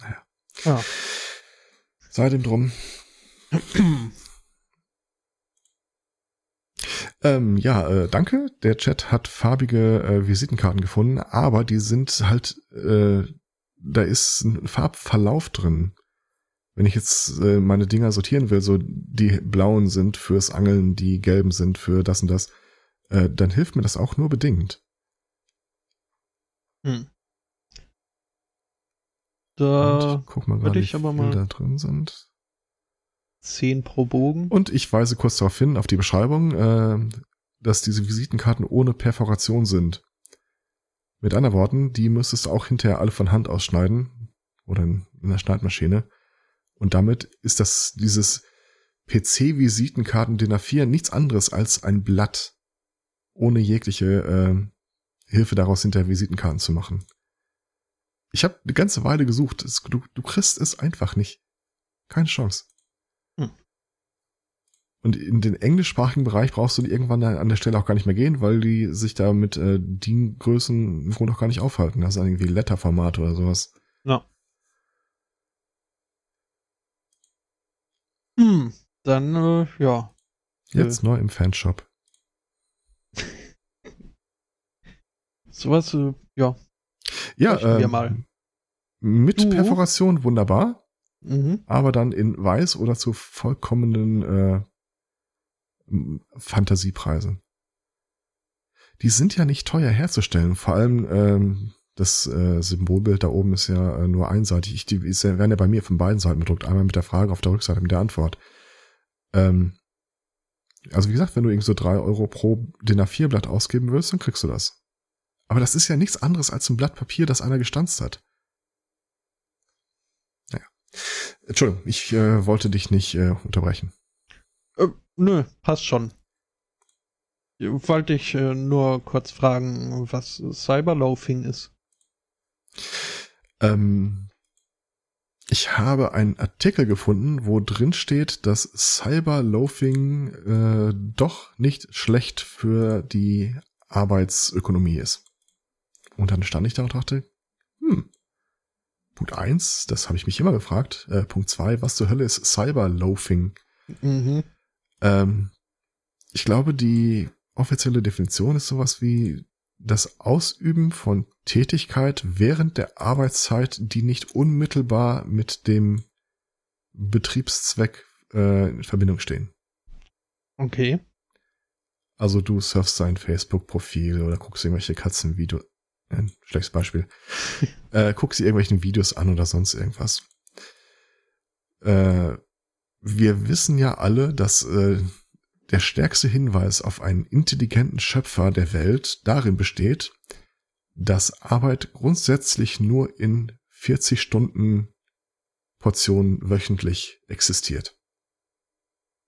Naja. Ja. Sei dem drum. Ähm, ja, äh, danke. Der Chat hat farbige äh, Visitenkarten gefunden, aber die sind halt, äh, da ist ein Farbverlauf drin. Wenn ich jetzt äh, meine Dinger sortieren will, so die blauen sind fürs Angeln, die gelben sind für das und das, äh, dann hilft mir das auch nur bedingt. Hm. Und Da ich guck mal gerade, wie viele da drin sind. 10 pro Bogen. Und ich weise kurz darauf hin, auf die Beschreibung, äh, dass diese Visitenkarten ohne Perforation sind. Mit anderen Worten, die müsstest du auch hinterher alle von Hand ausschneiden oder in, der Schneidmaschine. Und damit ist das dieses PC-Visitenkarten DIN A4 nichts anderes als ein Blatt ohne jegliche äh, Hilfe daraus hinterher Visitenkarten zu machen. Ich habe eine ganze Weile gesucht. Es, du, du kriegst es einfach nicht. Keine Chance. Und in den englischsprachigen Bereich brauchst du die irgendwann an der Stelle auch gar nicht mehr gehen, weil die sich da mit äh, DIN-Größen im Grunde auch gar nicht aufhalten. Das ist irgendwie Letterformat oder sowas. Ja. Hm, dann, äh, ja. Jetzt neu im Fanshop. Sowas, äh, ja. Ja, wir ähm, mal. mit Du? Perforation wunderbar, Mhm. aber dann in weiß oder zu vollkommenen äh, Fantasiepreisen. Die sind ja nicht teuer herzustellen. Vor allem ähm, das äh, Symbolbild da oben ist ja äh, nur einseitig. Ich, die ist werden ja bei mir von beiden Seiten bedruckt. Einmal mit der Frage auf der Rückseite mit der Antwort. Ähm, also wie gesagt, wenn du irgendwie so drei Euro pro DIN A4-Blatt ausgeben willst, dann kriegst du das. Aber das ist ja nichts anderes als ein Blatt Papier, das einer gestanzt hat. Naja. Entschuldigung, ich äh, wollte dich nicht äh, unterbrechen. Äh, nö, passt schon. Wollte ich äh, nur kurz fragen, was Cyberloafing ist. Ähm, ich habe einen Artikel gefunden, wo drin steht, dass Cyberloafing äh, doch nicht schlecht für die Arbeitsökonomie ist. Und dann stand ich da und dachte, hm, Punkt eins, das habe ich mich immer gefragt. Äh, Punkt zwei, was zur Hölle ist Cyberloafing? Mhm. Ähm, ich glaube, die offizielle Definition ist sowas wie das Ausüben von Tätigkeit während der Arbeitszeit, die nicht unmittelbar mit dem Betriebszweck äh, in Verbindung stehen. Okay. Also du surfst sein Facebook-Profil oder guckst irgendwelche Katzenvideos. Ein schlechtes Beispiel. äh, guckst dir irgendwelchen Videos an oder sonst irgendwas. Äh, wir wissen ja alle, dass äh, der stärkste Hinweis auf einen intelligenten Schöpfer der Welt darin besteht, dass Arbeit grundsätzlich nur in 40 Stunden Portionen wöchentlich existiert.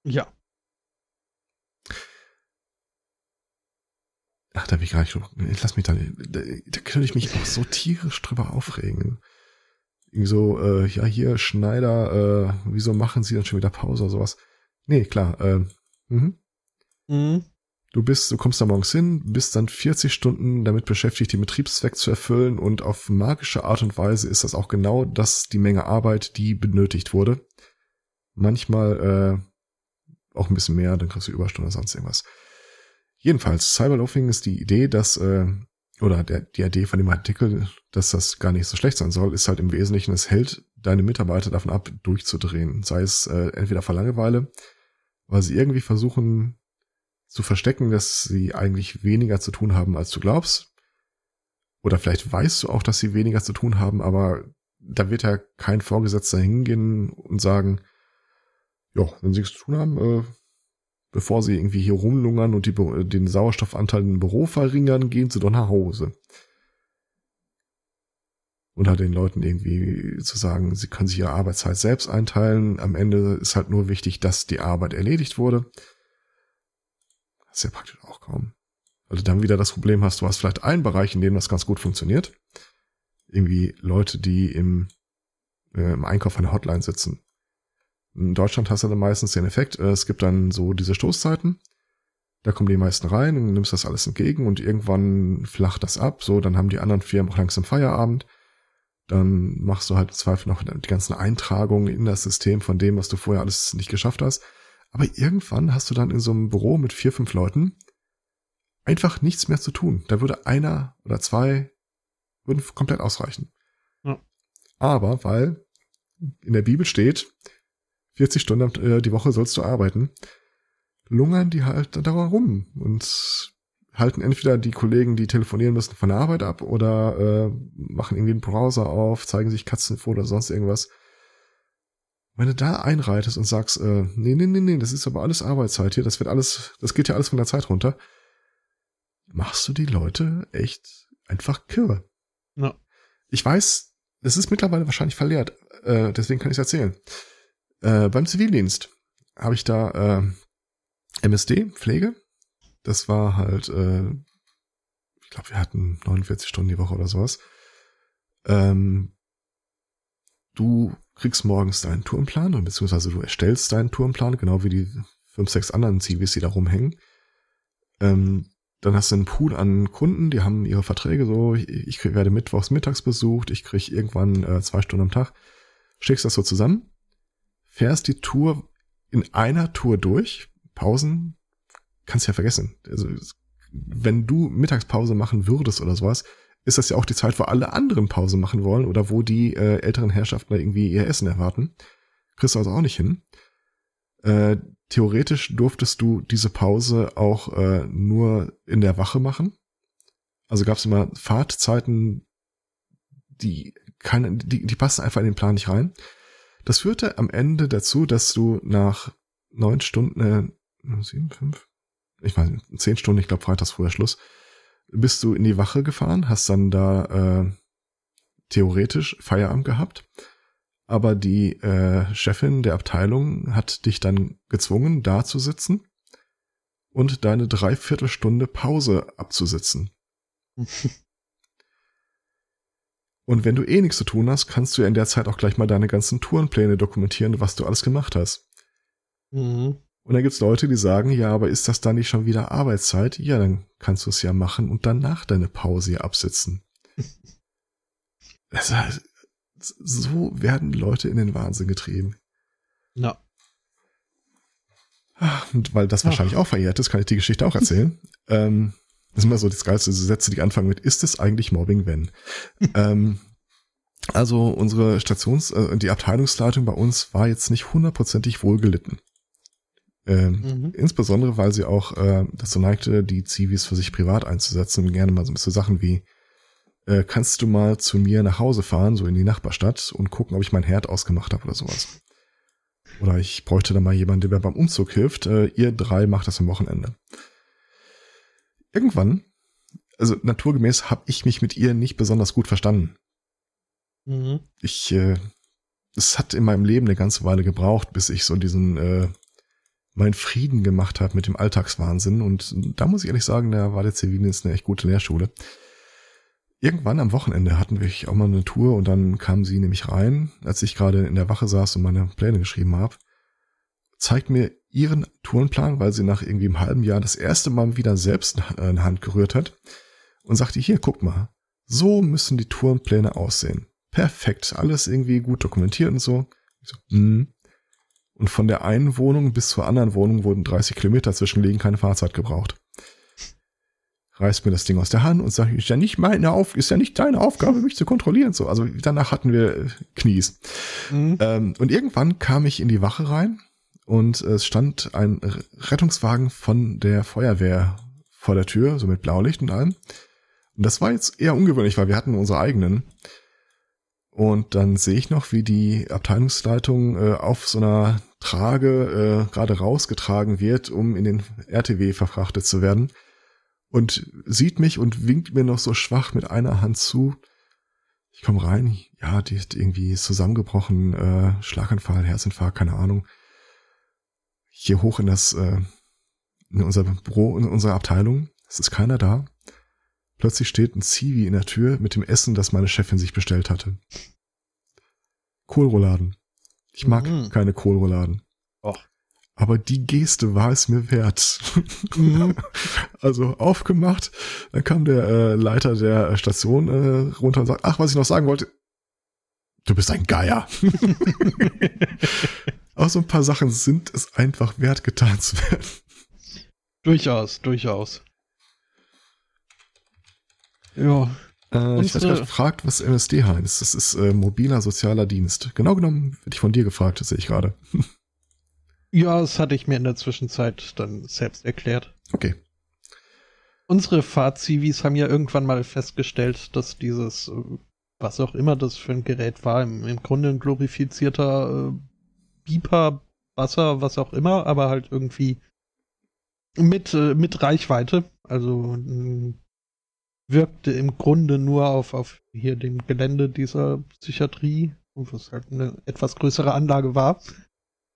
Ja. Ach, da bin ich gar nicht, lass mich da, da, da könnte ich mich auch so tierisch drüber aufregen. So, äh, ja, hier, Schneider, äh, wieso machen Sie dann schon wieder Pause oder sowas? Nee, klar, äh, mhm. Mhm. Du bist, du kommst da morgens hin, bist dann 40 Stunden damit beschäftigt, den Betriebszweck zu erfüllen und auf magische Art und Weise ist das auch genau das die Menge Arbeit, die benötigt wurde. Manchmal äh, auch ein bisschen mehr, dann kriegst du Überstunden oder sonst irgendwas. Jedenfalls, Cyberloafing ist die Idee, dass, äh, oder der, die Idee von dem Artikel, dass das gar nicht so schlecht sein soll, ist halt im Wesentlichen, es hält deine Mitarbeiter davon ab, durchzudrehen. Sei es äh, entweder vor Langeweile, weil sie irgendwie versuchen, zu verstecken, dass sie eigentlich weniger zu tun haben, als du glaubst. Oder vielleicht weißt du auch, dass sie weniger zu tun haben, aber da wird ja kein Vorgesetzter hingehen und sagen, ja, wenn sie nichts zu tun haben, äh, bevor sie irgendwie hier rumlungern und die, den Sauerstoffanteil im Büro verringern, gehen sie doch nach Hause. Und halt den Leuten irgendwie zu sagen, sie können sich ihre Arbeitszeit selbst einteilen. Am Ende ist halt nur wichtig, dass die Arbeit erledigt wurde. Das ist ja praktisch auch kaum. Also dann wieder das Problem hast, du hast vielleicht einen Bereich, in dem das ganz gut funktioniert. Irgendwie Leute, die im, äh, im Einkauf der Hotline sitzen. In Deutschland hast du dann meistens den Effekt, äh, es gibt dann so diese Stoßzeiten. Da kommen die meisten rein und nimmst das alles entgegen und irgendwann flacht das ab. So, dann haben die anderen Firmen auch langsam Feierabend. Dann machst du halt im Zweifel noch die ganzen Eintragungen in das System von dem, was du vorher alles nicht geschafft hast. Aber irgendwann hast du dann in so einem Büro mit vier, fünf Leuten einfach nichts mehr zu tun. Da würde einer oder zwei würden komplett ausreichen. Ja. Aber weil in der Bibel steht, 40 Stunden äh, die Woche sollst du arbeiten, lungern die halt da rum und halten entweder die Kollegen, die telefonieren müssen, von der Arbeit ab oder äh, machen irgendwie einen Browser auf, zeigen sich Katzen vor oder sonst irgendwas. Wenn du da einreitest und sagst, äh, nee, nee, nee, nee, das ist aber alles Arbeitszeit hier, das wird alles, das geht ja alles von der Zeit runter, machst du die Leute echt einfach kirre. Ja. Ich weiß, das ist mittlerweile wahrscheinlich verlehrt, äh, deswegen kann ich es erzählen. Äh, beim Zivildienst habe ich da äh, MSD, Pflege. Das war halt, äh, ich glaube, wir hatten 49 Stunden die Woche oder sowas. Ähm, du kriegst morgens deinen Tourenplan, beziehungsweise du erstellst deinen Tourenplan, genau wie die fünf, sechs anderen Zivis, die da rumhängen. Ähm, dann hast du einen Pool an Kunden, die haben ihre Verträge so, ich, ich werde mittwochs mittags besucht, ich krieg irgendwann äh, zwei Stunden am Tag, schickst das so zusammen, fährst die Tour in einer Tour durch, Pausen, kannst ja vergessen. Also, wenn du Mittagspause machen würdest oder sowas, ist das ja auch die Zeit, wo alle anderen Pause machen wollen oder wo die äh, älteren Herrschaften irgendwie ihr Essen erwarten. Kriegst du also auch nicht hin. Äh, theoretisch durftest du diese Pause auch äh, nur in der Wache machen. Also gab es immer Fahrtzeiten, die keine, die, die passen einfach in den Plan nicht rein. Das führte am Ende dazu, dass du nach neun Stunden, äh, sieben, fünf, ich nicht, zehn Stunden, ich glaube freitags früher Schluss, bist du in die Wache gefahren, hast dann da äh, theoretisch Feierabend gehabt, aber die äh, Chefin der Abteilung hat dich dann gezwungen, da zu sitzen und deine Dreiviertelstunde Pause abzusitzen. und wenn du eh nichts zu tun hast, kannst du ja in der Zeit auch gleich mal deine ganzen Tourenpläne dokumentieren, was du alles gemacht hast. Mhm. Und dann gibt's Leute, die sagen, ja, aber ist das dann nicht schon wieder Arbeitszeit? Ja, dann kannst du es ja machen und danach deine Pause hier absitzen. das heißt, so werden Leute in den Wahnsinn getrieben. Ja. Und weil das wahrscheinlich auch verjährt ist, kann ich die Geschichte auch erzählen. ähm, das ist immer so das geilste Sätze, die anfangen mit, ist es eigentlich Mobbing, wenn? ähm, also unsere Stations-, äh, die Abteilungsleitung bei uns war jetzt nicht hundertprozentig wohlgelitten. Ähm, mhm. Insbesondere, weil sie auch äh, dazu neigte, die Zivis für sich privat einzusetzen und gerne mal so ein bisschen Sachen wie, äh, kannst du mal zu mir nach Hause fahren, so in die Nachbarstadt und gucken, ob ich mein Herd ausgemacht habe oder sowas. Oder ich bräuchte da mal jemanden, der mir beim Umzug hilft. Äh, ihr drei macht das am Wochenende. Irgendwann, also naturgemäß, habe ich mich mit ihr nicht besonders gut verstanden. Mhm. Ich, äh, es hat in meinem Leben eine ganze Weile gebraucht, bis ich so diesen äh, meinen Frieden gemacht habe mit dem Alltagswahnsinn. Und da muss ich ehrlich sagen, da war der Zivildienst eine echt gute Lehrschule. Irgendwann am Wochenende hatten wir auch mal eine Tour und dann kam sie nämlich rein, als ich gerade in der Wache saß und meine Pläne geschrieben habe, zeigt mir ihren Tourenplan, weil sie nach irgendwie einem halben Jahr das erste Mal wieder selbst eine Hand gerührt hat und sagte, hier, guck mal, so müssen die Tourenpläne aussehen. Perfekt, alles irgendwie gut dokumentiert und so. so mm. Und von der einen Wohnung bis zur anderen Wohnung wurden 30 Kilometer zwischenlegen, keine Fahrzeit gebraucht reißt mir das Ding aus der Hand und sage, ist ja nicht meine Auf, ist ja nicht deine Aufgabe, mich zu kontrollieren. So, also danach hatten wir äh, Knies. Mhm. Ähm, und irgendwann kam ich in die Wache rein und es stand ein Rettungswagen von der Feuerwehr vor der Tür, so mit Blaulicht und allem. Und das war jetzt eher ungewöhnlich, weil wir hatten unsere eigenen. Und dann sehe ich noch, wie die Abteilungsleitung äh, auf so einer Trage äh, gerade rausgetragen wird, um in den RTW verfrachtet zu werden und sieht mich und winkt mir noch so schwach mit einer Hand zu. Ich komme rein, ja, die ist irgendwie zusammengebrochen, äh, Schlaganfall, Herzinfarkt, keine Ahnung. Hier hoch in das, äh, in unser Büro, in unserer Abteilung. Es ist keiner da. Plötzlich steht ein Zivi in der Tür mit dem Essen, das meine Chefin sich bestellt hatte. Kohlrouladen. Ich mag mhm. keine Kohlrouladen. Och aber die Geste war es mir wert. Mhm. also aufgemacht, dann kam der äh, Leiter der Station äh, runter und sagt, ach, was ich noch sagen wollte, du bist ein Geier. Aber so ein paar Sachen sind es einfach wert, getan zu werden. Durchaus, durchaus. Ja. Äh, ich werde gerade gefragt, was MSD heißt. Das ist äh, mobiler sozialer Dienst. Genau genommen werde ich von dir gefragt, das sehe ich gerade. Ja, das hatte ich mir in der Zwischenzeit dann selbst erklärt. Okay. Unsere Fahrzivis haben ja irgendwann mal festgestellt, dass dieses, äh, was auch immer das für ein Gerät war, im, im Grunde ein glorifizierter äh, Beeper, Wasser, was auch immer, aber halt irgendwie mit, äh, mit Reichweite. Also äh, wirkte im Grunde nur auf, auf hier dem Gelände dieser Psychiatrie, was halt eine etwas größere Anlage war.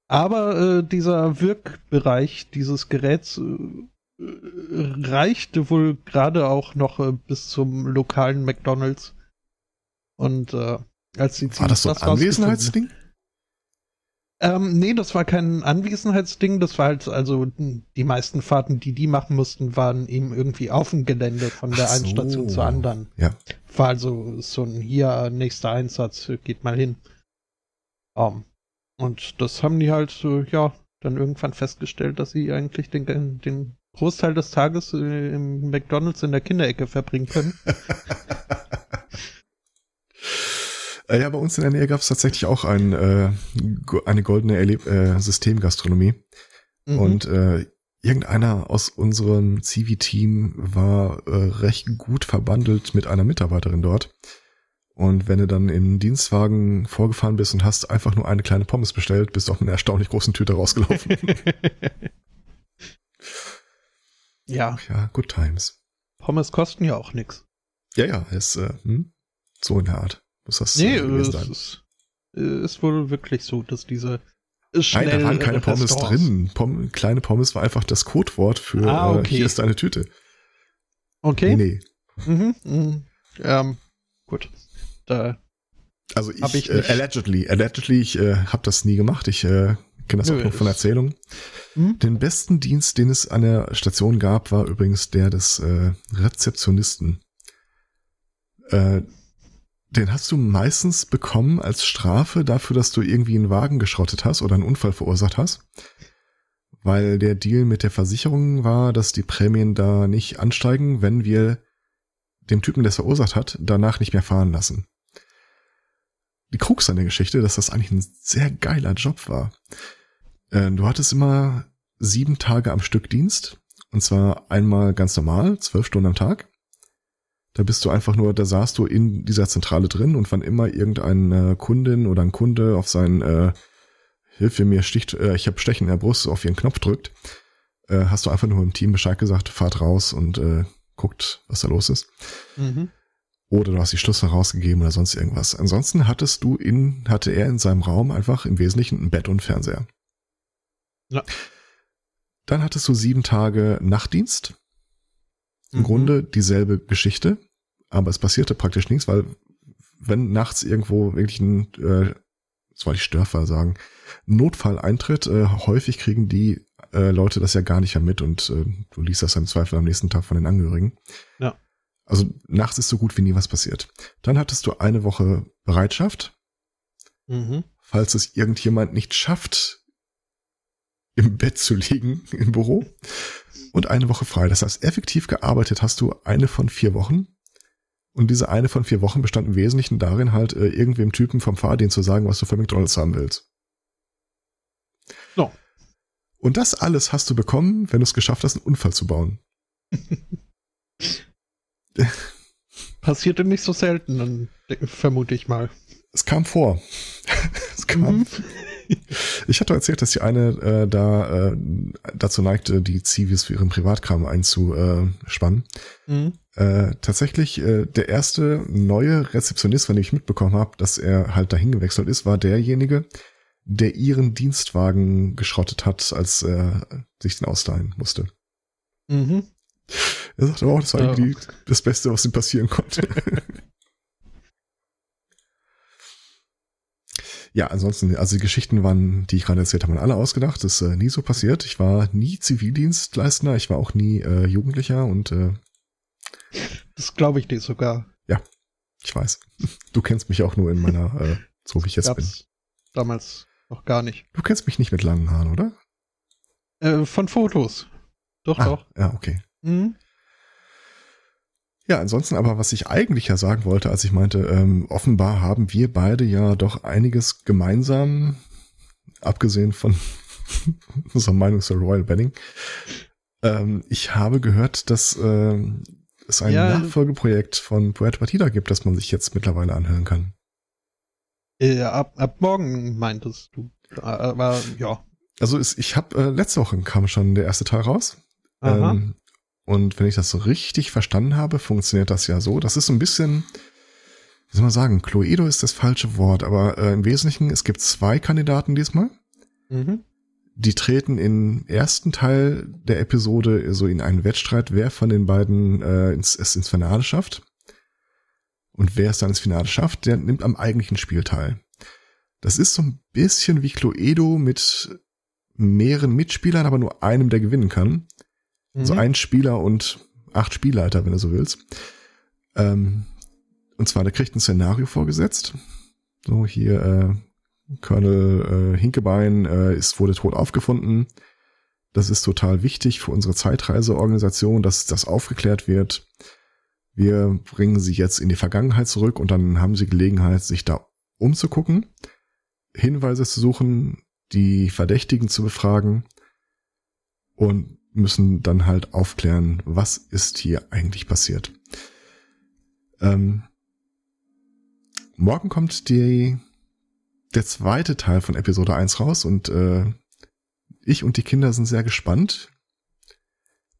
Aber äh, dieser Wirkbereich dieses Geräts äh, reichte wohl gerade auch noch äh, bis zum lokalen McDonalds. Und äh, als die War das so ein Anwesenheitsding? Ähm, nee, das war kein Anwesenheitsding, das war halt, also die meisten Fahrten, die die machen mussten, waren eben irgendwie auf dem Gelände von der so. einen Station zur anderen. Ja. War also so ein hier, nächster Einsatz, geht mal hin. Um, und das haben die halt, äh, ja, dann irgendwann festgestellt, dass sie eigentlich den, den Großteil des Tages äh, im McDonalds in der Kinderecke verbringen können. ja, bei uns in der Nähe gab es tatsächlich auch ein, äh, eine goldene Erleb äh, Systemgastronomie. Mhm. Und äh, irgendeiner aus unserem Civi-Team war äh, recht gut verbandelt mit einer Mitarbeiterin dort. Und wenn du dann im Dienstwagen vorgefahren bist und hast einfach nur eine kleine Pommes bestellt, bist du auch mit einer erstaunlich großen Tüte rausgelaufen. ja. Ja, good times. Pommes kosten ja auch nix. Ja, ja, ist äh, hm? so in der Art. Muss das nee, äh, es ist, äh, ist wohl wirklich so, dass diese Nein, da waren keine Pommes drin. Pom kleine Pommes war einfach das Codewort für ah, okay. äh, hier ist deine Tüte. Okay. Nee. Mhm, mh. Ähm, gut da. Also ich, ich äh, allegedly, allegedly, ich äh, habe das nie gemacht. Ich äh, kenne das Nö, auch nur von Erzählungen. Hm? Den besten Dienst, den es an der Station gab, war übrigens der des äh, Rezeptionisten. Äh, den hast du meistens bekommen als Strafe dafür, dass du irgendwie einen Wagen geschrottet hast oder einen Unfall verursacht hast. weil der Deal mit der Versicherung war, dass die Prämien da nicht ansteigen, wenn wir dem Typen, der es verursacht hat, danach nicht mehr fahren lassen. Die Krux an der Geschichte, dass das eigentlich ein sehr geiler Job war. Äh, du hattest immer sieben Tage am Stück Dienst. Und zwar einmal ganz normal, zwölf Stunden am Tag. Da bist du einfach nur, da saßt du in dieser Zentrale drin und wann immer irgendeine Kundin oder ein Kunde auf seinen äh, Hilfe mir sticht, äh, ich habe Stechen in der Brust auf ihren Knopf drückt, äh, hast du einfach nur im Team Bescheid gesagt, fahrt raus und äh, guckt, was da los ist. Mhm. Oder du hast die Schlüssel rausgegeben oder sonst irgendwas. Ansonsten hattest du in, hatte er in seinem Raum einfach im Wesentlichen ein Bett und Fernseher. Ja. Dann hattest du sieben Tage Nachtdienst. Im mhm. Grunde dieselbe Geschichte, aber es passierte praktisch nichts, weil wenn nachts irgendwo wirklich ein, äh, das wollte ich Störfall sagen, Notfall eintritt, äh, häufig kriegen die äh, Leute das ja gar nicht mehr mit und äh, du liest das im Zweifel am nächsten Tag von den Angehörigen. Ja. Also nachts ist so gut wie nie was passiert. Dann hattest du eine Woche Bereitschaft. Mhm. Falls es irgendjemand nicht schafft, im Bett zu liegen im Büro und eine Woche frei. Das heißt, effektiv gearbeitet hast du eine von vier Wochen. Und diese eine von vier Wochen bestand im Wesentlichen darin, halt äh, irgendwem Typen vom Fahrdienst zu sagen, was du für McDonalds haben willst. So. Und das alles hast du bekommen, wenn du es geschafft hast, einen Unfall zu bauen. Passierte nicht so selten, dann vermute ich mal. Es kam vor. es kam. Mhm. Ich hatte erzählt, dass die eine äh, da äh, dazu neigte, die Zivis für ihren Privatkram einzuspannen. Mhm. Äh, tatsächlich, äh, der erste neue Rezeptionist, von dem ich mitbekommen habe, dass er halt dahin gewechselt ist, war derjenige, der ihren Dienstwagen geschrottet hat, als er sich den ausleihen musste. Mhm. Er sagte auch, das war ja. irgendwie das Beste, was ihm passieren konnte. Ja, ansonsten, also die Geschichten waren, die ich gerade erzählt habe, alle ausgedacht. Das ist äh, nie so passiert. Ich war nie Zivildienstleister, ich war auch nie äh, Jugendlicher und äh, Das glaube ich dir sogar. Ja, ich weiß. Du kennst mich auch nur in meiner, äh, so wie ich jetzt bin. Damals noch gar nicht. Du kennst mich nicht mit langen Haaren, oder? Äh, von Fotos. Doch, ah, doch. Ja, okay. Mhm. Ja, ansonsten aber, was ich eigentlich ja sagen wollte, als ich meinte, ähm, offenbar haben wir beide ja doch einiges gemeinsam, abgesehen von unserer Meinung zur Royal Banning. Ähm, ich habe gehört, dass äh, es ein ja, Nachfolgeprojekt von Puerto Partida gibt, das man sich jetzt mittlerweile anhören kann. Äh, ab, ab morgen meintest du. Aber ja. Also ist, ich habe äh, letzte Woche kam schon der erste Teil raus. Ähm, und wenn ich das so richtig verstanden habe, funktioniert das ja so. Das ist so ein bisschen, wie soll man sagen, Cluedo ist das falsche Wort, aber äh, im Wesentlichen, es gibt zwei Kandidaten diesmal. Mhm. Die treten im ersten Teil der Episode so in einen Wettstreit, wer von den beiden äh, ins, es ins Finale schafft. Und wer es dann ins Finale schafft, der nimmt am eigentlichen Spiel teil. Das ist so ein bisschen wie Cluedo mit mehreren Mitspielern, aber nur einem, der gewinnen kann. Mhm. So ein Spieler und acht Spielleiter, wenn du so willst. Ähm, und zwar, der kriegt ein Szenario vorgesetzt. So, hier, äh, Colonel äh, Hinkebein äh, ist, wurde tot aufgefunden. Das ist total wichtig für unsere Zeitreiseorganisation, dass das aufgeklärt wird. Wir bringen sie jetzt in die Vergangenheit zurück und dann haben sie Gelegenheit, sich da umzugucken, Hinweise zu suchen, die Verdächtigen zu befragen und müssen dann halt aufklären, was ist hier eigentlich passiert. Ähm, morgen kommt die, der zweite Teil von Episode 1 raus und äh, ich und die Kinder sind sehr gespannt.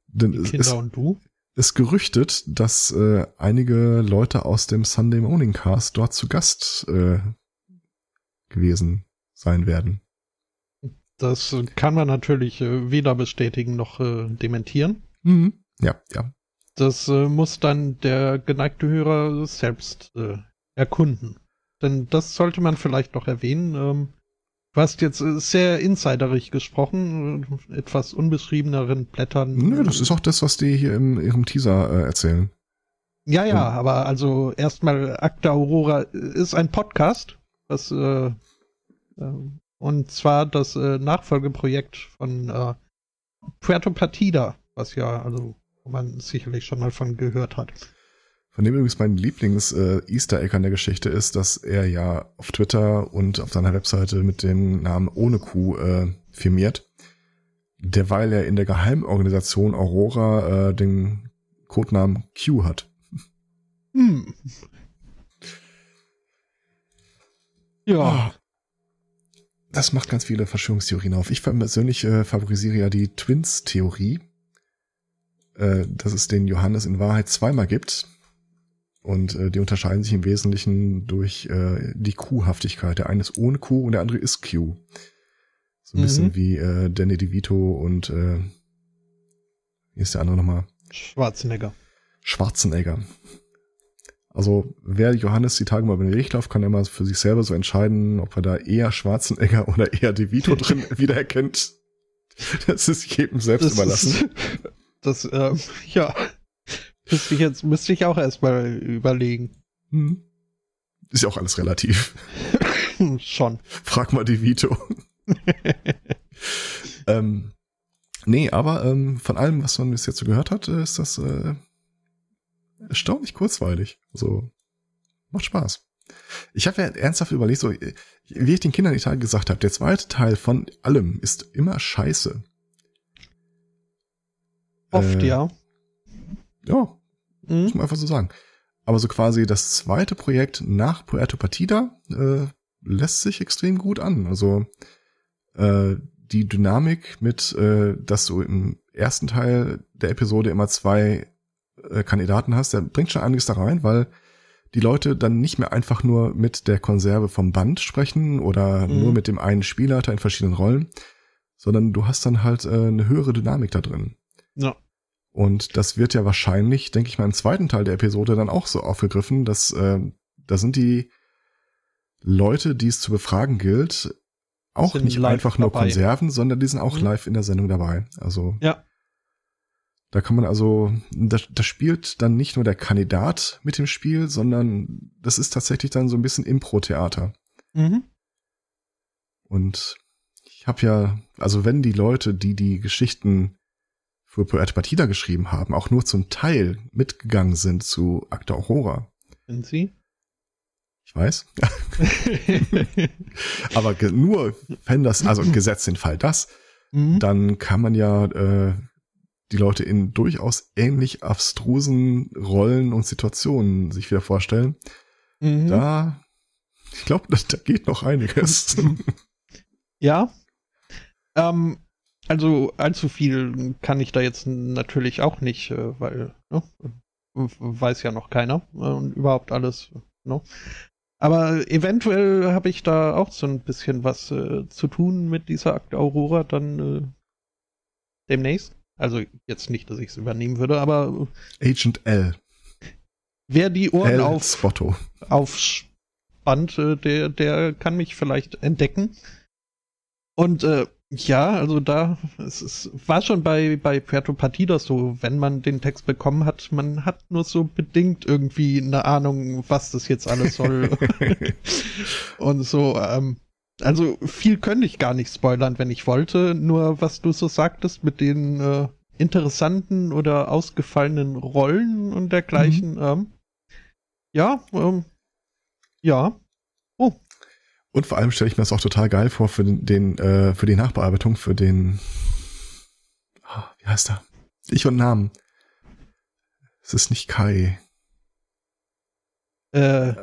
Denn die Kinder es, und du? Es gerüchtet, dass äh, einige Leute aus dem Sunday Morning Cast dort zu Gast äh, gewesen sein werden. Das kann man natürlich äh, weder bestätigen noch äh, dementieren. Mhm. Ja, ja. Das äh, muss dann der geneigte Hörer selbst erkunden. Denn das sollte man vielleicht noch erwähnen. Ähm, du hast jetzt sehr insiderig gesprochen, etwas unbeschriebeneren Blättern. Nö, das ist auch das, was die hier in ihrem Teaser äh, erzählen. Ja, ja, mhm. aber also erstmal Acta Aurora ist ein Podcast, was äh, und zwar das äh, Nachfolgeprojekt von äh, Puerto Partida, was ja, also wo man sicherlich schon mal von gehört hat. Von dem übrigens mein Lieblings-Easter Egg an der Geschichte ist, dass er ja auf Twitter und auf seiner Webseite mit dem Namen ohne Q äh, firmiert. Derweil er in der Geheimorganisation Aurora äh, den Codenamen Q hat. Hm. Ja. Das macht ganz viele Verschwörungstheorien auf. Ich persönlich äh, favorisiere ja die Twins-Theorie, äh, dass es den Johannes in Wahrheit zweimal gibt. Und äh, die unterscheiden sich im Wesentlichen durch äh, die Q-Haftigkeit. Der eine ist ohne Q und der andere ist Q. So ein mhm. bisschen wie äh, Danny DeVito und äh, wie ist der andere nochmal? Schwarzenegger. Schwarzenegger. Also wer Johannes die Tage mal über den Weg läuft, kann immer für sich selber so entscheiden, ob er da eher Schwarzenegger oder eher DeVito drin wiedererkennt. Das ist jedem selbst das überlassen. Ist, das, äh, ja. Müsste ich jetzt, müsste ich auch erstmal überlegen. Hm. Ist ja auch alles relativ. Schon. Frag mal DeVito. ähm, nee, aber ähm, von allem, was man bis jetzt so gehört hat, ist das äh, erstaunlich kurzweilig. So, macht Spaß. Ich habe ja ernsthaft überlegt, so, wie ich den Kindern die Tage gesagt habe, der zweite Teil von allem ist immer scheiße. Oft, äh, ja. Ja, mhm. muss man einfach so sagen. Aber so quasi das zweite Projekt nach Puerto Partida äh, lässt sich extrem gut an. Also äh, die Dynamik mit, äh, dass du im ersten Teil der Episode immer zwei äh, Kandidaten hast, der bringt schon einiges da rein, weil die Leute dann nicht mehr einfach nur mit der Konserve vom Band sprechen oder mhm. nur mit dem einen Spielleiter in verschiedenen Rollen, sondern du hast dann halt äh, eine höhere Dynamik da drin. Ja. Und das wird ja wahrscheinlich, denke ich mal, im zweiten Teil der Episode dann auch so aufgegriffen, dass äh, da sind die Leute, die es zu befragen gilt, auch nicht einfach nur dabei. Konserven, sondern die sind auch mhm. live in der Sendung dabei. Also ja. Da kann man also, da, da spielt dann nicht nur der Kandidat mit dem Spiel, sondern das ist tatsächlich dann so ein bisschen Impro-Theater. Mhm. Und ich habe ja, also wenn die Leute, die die Geschichten für Puerto Partida geschrieben haben, auch nur zum Teil mitgegangen sind zu Akta Aurora. Sind sie? Ich weiß. Aber nur, wenn das, also gesetzt den Fall das, mhm. dann kann man ja äh, die Leute in durchaus ähnlich abstrusen Rollen und Situationen sich wieder vorstellen. Mhm. Da, ich glaube, da geht noch einiges. ja. Ähm, also allzu viel kann ich da jetzt natürlich auch nicht, äh, weil ne, weiß ja noch keiner äh, und überhaupt alles. Ne? Aber eventuell habe ich da auch so ein bisschen was äh, zu tun mit dieser Akt Aurora dann äh, demnächst. Also jetzt nicht, dass ich es übernehmen würde, aber Agent L. Wer die Ohren L auf, Spotto. aufspannt, äh, der, der kann mich vielleicht entdecken. Und äh, ja, also da, es ist, war schon bei, bei Puerto Partida so, wenn man den Text bekommen hat, man hat nur so bedingt irgendwie eine Ahnung, was das jetzt alles soll. und so, ähm, also viel könnte ich gar nicht spoilern, wenn ich wollte. Nur was du so sagtest mit den äh, interessanten oder ausgefallenen Rollen und dergleichen. Mhm. Ähm, ja, ähm, ja. Oh. Und vor allem stelle ich mir das auch total geil vor für den, äh, für die Nachbearbeitung, für den, oh, wie heißt er? Ich und Namen. Es ist nicht Kai. Äh,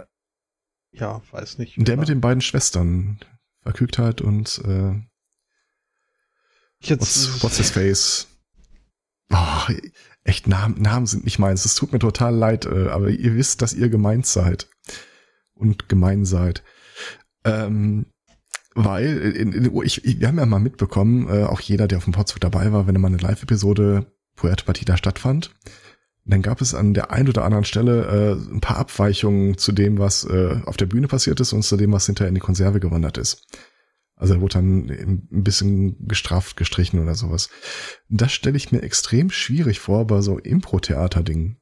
ja, weiß nicht. Der mit den beiden Schwestern. Verkügtheit und äh, Jetzt, what's, what's his face? Oh, echt, Namen, Namen sind nicht meins. Es tut mir total leid, äh, aber ihr wisst, dass ihr gemeint seid. Und gemein seid. Ähm, weil, in, in, ich, wir haben ja mal mitbekommen, äh, auch jeder, der auf dem Podzug dabei war, wenn mal eine Live-Episode Puerto Partida stattfand, dann gab es an der einen oder anderen Stelle äh, ein paar Abweichungen zu dem, was äh, auf der Bühne passiert ist und zu dem, was hinterher in die Konserve gewandert ist. Also er wurde dann ein bisschen gestraft, gestrichen oder sowas. Das stelle ich mir extrem schwierig vor bei so Impro-Theater-Dingen.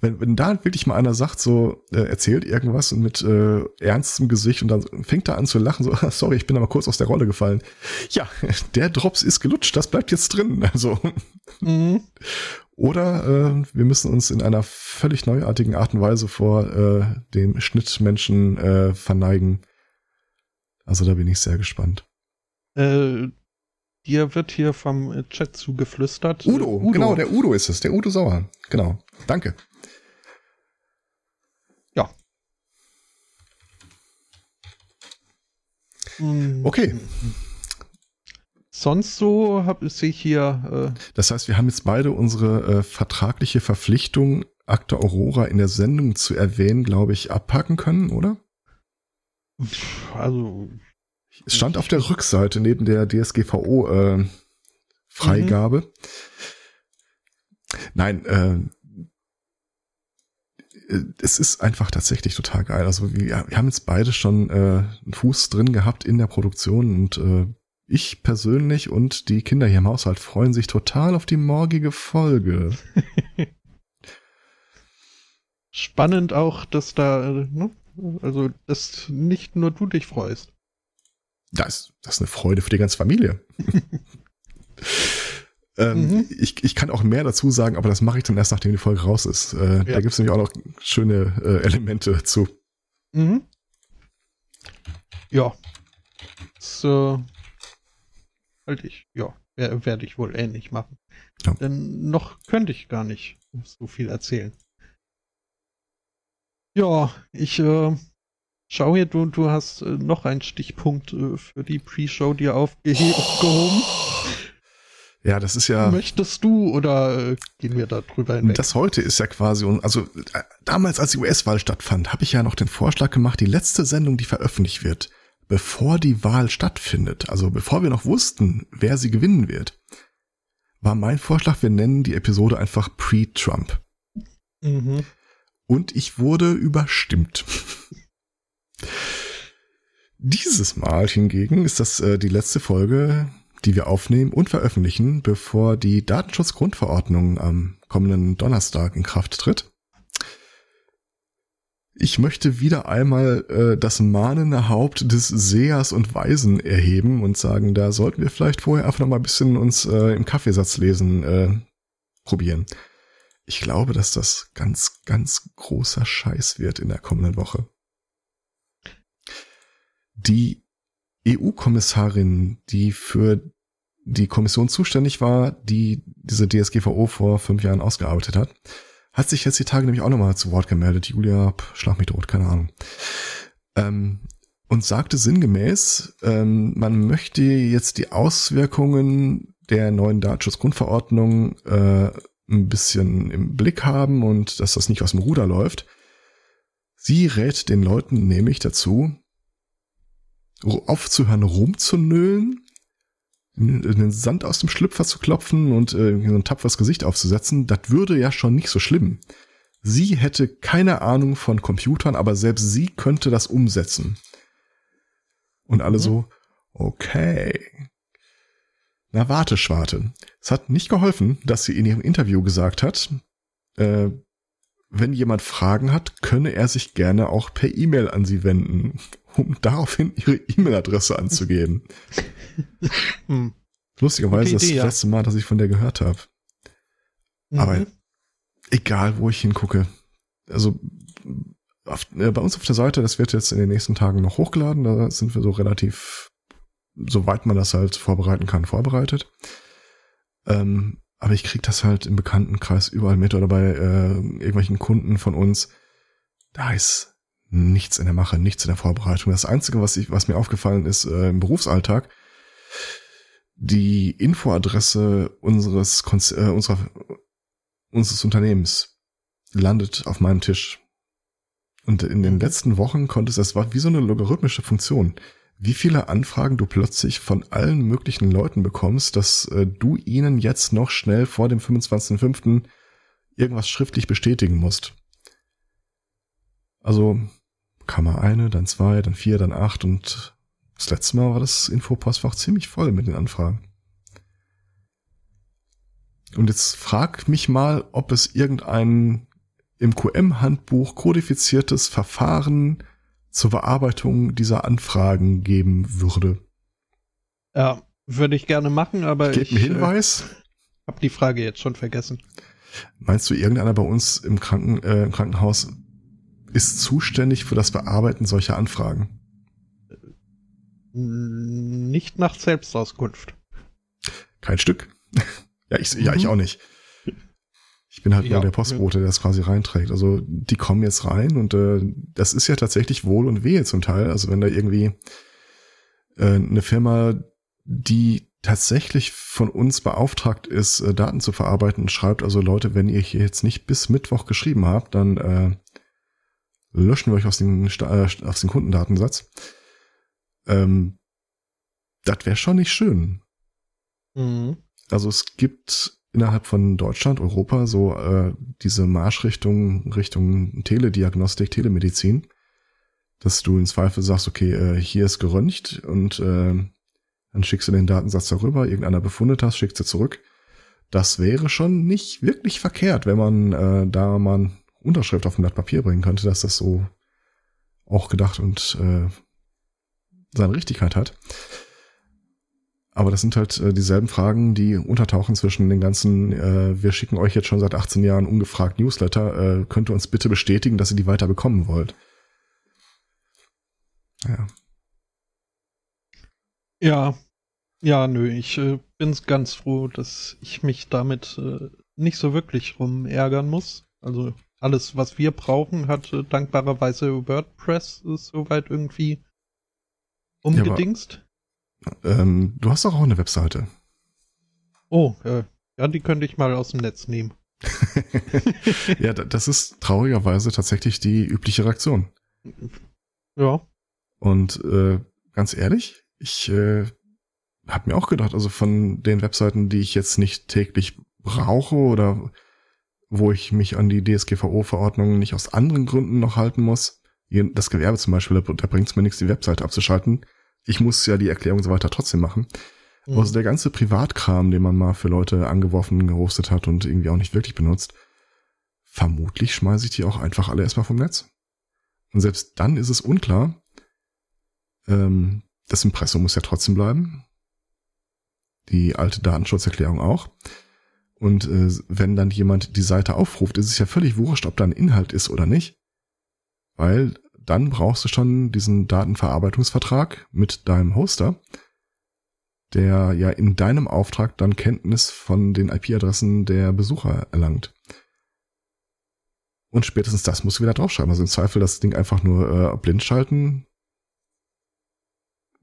Wenn, wenn da wirklich mal einer sagt, so äh, erzählt irgendwas und mit äh, ernstem Gesicht und dann fängt er an zu lachen, so, sorry, ich bin aber kurz aus der Rolle gefallen. Ja, der Drops ist gelutscht, das bleibt jetzt drin. Also. Mhm. Oder äh, wir müssen uns in einer völlig neuartigen Art und Weise vor äh, dem Schnittmenschen äh, verneigen. Also da bin ich sehr gespannt. Äh, dir wird hier vom Chat zugeflüstert. Udo, Udo, genau, der Udo ist es, der Udo Sauer. Genau. Danke. Ja. Okay. Sonst so habe ich hier. Äh das heißt, wir haben jetzt beide unsere äh, vertragliche Verpflichtung, Akte Aurora in der Sendung zu erwähnen, glaube ich, abpacken können, oder? Also. Es stand auf der Rückseite neben der DSGVO äh. Mhm. Nein, äh, es ist einfach tatsächlich total geil. Also wir, wir haben jetzt beide schon äh, einen Fuß drin gehabt in der Produktion und äh, ich persönlich und die Kinder hier im Haushalt freuen sich total auf die morgige Folge. Spannend auch, dass da, ne? also, dass nicht nur du dich freust. Das, das ist eine Freude für die ganze Familie. ähm, mhm. ich, ich kann auch mehr dazu sagen, aber das mache ich dann erst, nachdem die Folge raus ist. Äh, ja. Da gibt es nämlich auch noch schöne äh, Elemente zu. Mhm. Ja. So halte ich, ja, werde ich wohl ähnlich machen. Ja. Denn noch könnte ich gar nicht so viel erzählen. Ja, ich äh, schaue hier, du, du hast äh, noch einen Stichpunkt äh, für die Pre-Show dir aufgehoben. Ja, das ist ja. Möchtest du oder äh, gehen wir da drüber hinweg? Das heute ist ja quasi, also äh, damals, als die US-Wahl stattfand, habe ich ja noch den Vorschlag gemacht, die letzte Sendung, die veröffentlicht wird, bevor die Wahl stattfindet, also bevor wir noch wussten, wer sie gewinnen wird, war mein Vorschlag, wir nennen die Episode einfach Pre-Trump. Mhm. Und ich wurde überstimmt. Dieses Mal hingegen ist das äh, die letzte Folge, die wir aufnehmen und veröffentlichen, bevor die Datenschutzgrundverordnung am kommenden Donnerstag in Kraft tritt. Ich möchte wieder einmal äh, das mahnende Haupt des Sehers und Weisen erheben und sagen, da sollten wir vielleicht vorher einfach noch mal ein bisschen uns äh, im Kaffeesatz lesen äh, probieren. Ich glaube, dass das ganz, ganz großer Scheiß wird in der kommenden Woche. Die EU-Kommissarin, die für die Kommission zuständig war, die diese DSGVO vor fünf Jahren ausgearbeitet hat, hat sich jetzt die Tage nämlich auch nochmal zu Wort gemeldet. Julia, schlag mich tot, keine Ahnung. Ähm, und sagte sinngemäß, ähm, man möchte jetzt die Auswirkungen der neuen Datenschutzgrundverordnung äh, ein bisschen im Blick haben und dass das nicht aus dem Ruder läuft. Sie rät den Leuten nämlich dazu, aufzuhören rumzunölen den Sand aus dem Schlüpfer zu klopfen und äh, so ein tapferes Gesicht aufzusetzen, das würde ja schon nicht so schlimm. Sie hätte keine Ahnung von Computern, aber selbst sie könnte das umsetzen. Und alle mhm. so, okay. Na, warte, Schwarte. Es hat nicht geholfen, dass sie in ihrem Interview gesagt hat, äh, wenn jemand Fragen hat, könne er sich gerne auch per E-Mail an sie wenden, um daraufhin ihre E-Mail-Adresse anzugeben. hm. Lustigerweise Idee, das ja. letzte Mal, dass ich von der gehört habe. Mhm. Aber egal, wo ich hingucke. Also auf, äh, bei uns auf der Seite, das wird jetzt in den nächsten Tagen noch hochgeladen. Da sind wir so relativ, soweit man das halt vorbereiten kann, vorbereitet. Ähm, aber ich krieg das halt im Bekanntenkreis überall mit oder bei äh, irgendwelchen Kunden von uns. Da ist nichts in der Mache, nichts in der Vorbereitung. Das Einzige, was, ich, was mir aufgefallen ist äh, im Berufsalltag, die Infoadresse unseres, äh, unserer, unseres Unternehmens landet auf meinem Tisch. Und in den letzten Wochen konnte es, das war wie so eine logarithmische Funktion, wie viele Anfragen du plötzlich von allen möglichen Leuten bekommst, dass äh, du ihnen jetzt noch schnell vor dem 25.05. irgendwas schriftlich bestätigen musst. Also kam mal eine, dann zwei, dann vier, dann acht und das letzte Mal war das Infopostfach ziemlich voll mit den Anfragen. Und jetzt frag mich mal, ob es irgendeinen im QM-Handbuch kodifiziertes Verfahren zur Bearbeitung dieser Anfragen geben würde. Ja, würde ich gerne machen, aber Gebt ich einen Hinweis. Äh, habe die Frage jetzt schon vergessen. Meinst du, irgendeiner bei uns im, Kranken, äh, im Krankenhaus ist zuständig für das Bearbeiten solcher Anfragen? Nicht nach Selbstauskunft. Kein Stück. ja, ich, ja, ich mhm. auch nicht. Ich bin halt ja, nur der Postbote, der das quasi reinträgt. Also die kommen jetzt rein und äh, das ist ja tatsächlich Wohl und Wehe zum Teil. Also wenn da irgendwie äh, eine Firma, die tatsächlich von uns beauftragt ist, äh, Daten zu verarbeiten, schreibt also Leute, wenn ihr hier jetzt nicht bis Mittwoch geschrieben habt, dann äh, löschen wir euch aus dem, äh, aus Kundendatensatz. Ähm, das wäre schon nicht schön. Mhm. Also es gibt innerhalb von Deutschland, Europa so äh, diese Marschrichtung Richtung Telediagnostik, Telemedizin, dass du in Zweifel sagst, okay, äh, hier ist geröntgt und äh, dann schickst du den Datensatz darüber, irgendeiner befundet hast, schickst du zurück. Das wäre schon nicht wirklich verkehrt, wenn man äh, da mal Unterschrift auf ein Blatt Papier bringen könnte, dass das so auch gedacht und äh, seine Richtigkeit hat. Aber das sind halt äh, dieselben Fragen, die untertauchen zwischen den ganzen, äh, wir schicken euch jetzt schon seit 18 Jahren ungefragt Newsletter, äh, könnt ihr uns bitte bestätigen, dass ihr die weiter bekommen wollt. Ja. Ja, ja, nö, ich äh, bin ganz froh, dass ich mich damit äh, nicht so wirklich rumärgern muss. Also alles, was wir brauchen, hat äh, dankbarerweise WordPress soweit irgendwie umgedingst. Ja, ähm, du hast doch auch eine Webseite. Oh, äh, ja, die könnte ich mal aus dem Netz nehmen. ja, das ist traurigerweise tatsächlich die übliche Reaktion. Ja. Und äh, ganz ehrlich, ich äh, habe mir auch gedacht, also von den Webseiten, die ich jetzt nicht täglich brauche oder wo ich mich an die DSGVO-Verordnungen nicht aus anderen Gründen noch halten muss, das Gewerbe zum Beispiel, da bringt es mir nichts, die Webseite abzuschalten ich muss ja die Erklärung so weiter trotzdem machen. Mhm. Also der ganze Privatkram, den man mal für Leute angeworfen, gehostet hat und irgendwie auch nicht wirklich benutzt, vermutlich schmeiße ich die auch einfach alle erstmal vom Netz. Und selbst dann ist es unklar. Ähm, das Impressum muss ja trotzdem bleiben. Die alte Datenschutzerklärung auch. Und äh, wenn dann jemand die Seite aufruft, ist es ja völlig wurscht, ob da ein Inhalt ist oder nicht. Weil dann brauchst du schon diesen Datenverarbeitungsvertrag mit deinem Hoster, der ja in deinem Auftrag dann Kenntnis von den IP-Adressen der Besucher erlangt. Und spätestens das musst du wieder draufschreiben. Also im Zweifel das Ding einfach nur äh, blind schalten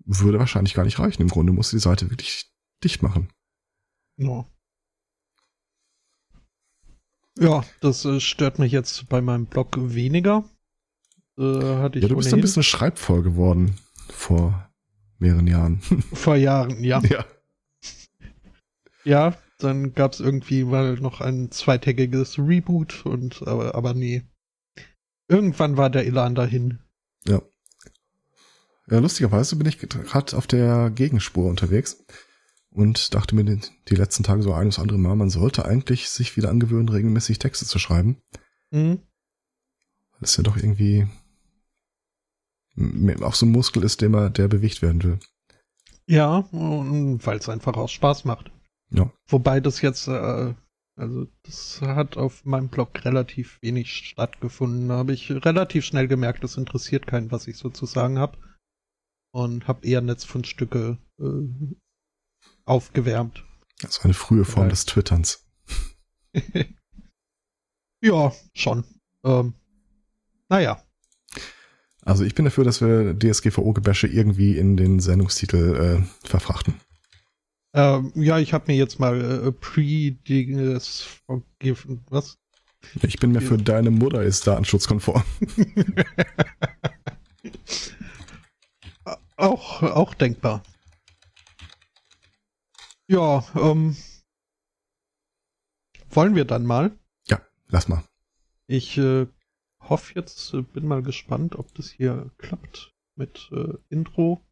würde wahrscheinlich gar nicht reichen. Im Grunde musst du die Seite wirklich dicht machen. Ja. Ja, das äh, stört mich jetzt bei meinem Blog weniger. Äh, hatte ich ja, du bist ein bisschen schreibvoll geworden vor mehreren Jahren. Vor Jahren, ja. Ja. Ja, dann gab es irgendwie mal noch ein zweitägiges Reboot und aber, aber nee. Irgendwann war der Elan dahin. Ja. Ja, lustigerweise bin ich gerade auf der Gegenspur unterwegs und dachte mir die, letzten Tage so ein oder andere Mal, man sollte eigentlich sich wieder angewöhnen, regelmäßig Texte zu schreiben. Mhm. Das ist ja doch irgendwie auch so ein Muskel ist, der, man, der bewegt werden will. Ja, weil es einfach auch Spaß macht. Ja. Wobei das jetzt, äh, also das hat auf meinem Blog relativ wenig stattgefunden. Da habe ich relativ schnell gemerkt, das interessiert keinen, was ich sozusagen habe. Und habe eher Netzfundstücke äh, aufgewärmt. Also eine frühe Form ja. des Twitterns. ja, schon. Ähm, naja. Also ich bin dafür, dass wir DSGVO-Gebäsche irgendwie in den Sendungstitel äh, verfrachten. Ähm, ja, ich habe mir jetzt mal äh, pre-Dinges vergeben. Was? Ich bin mir für deine Mutter ist datenschutzkonform. auch, auch denkbar. Ja, ähm, wollen wir dann mal? Ja, lass mal. Ich äh, hoffe jetzt, äh, bin mal gespannt, ob das hier klappt mit äh, Intro.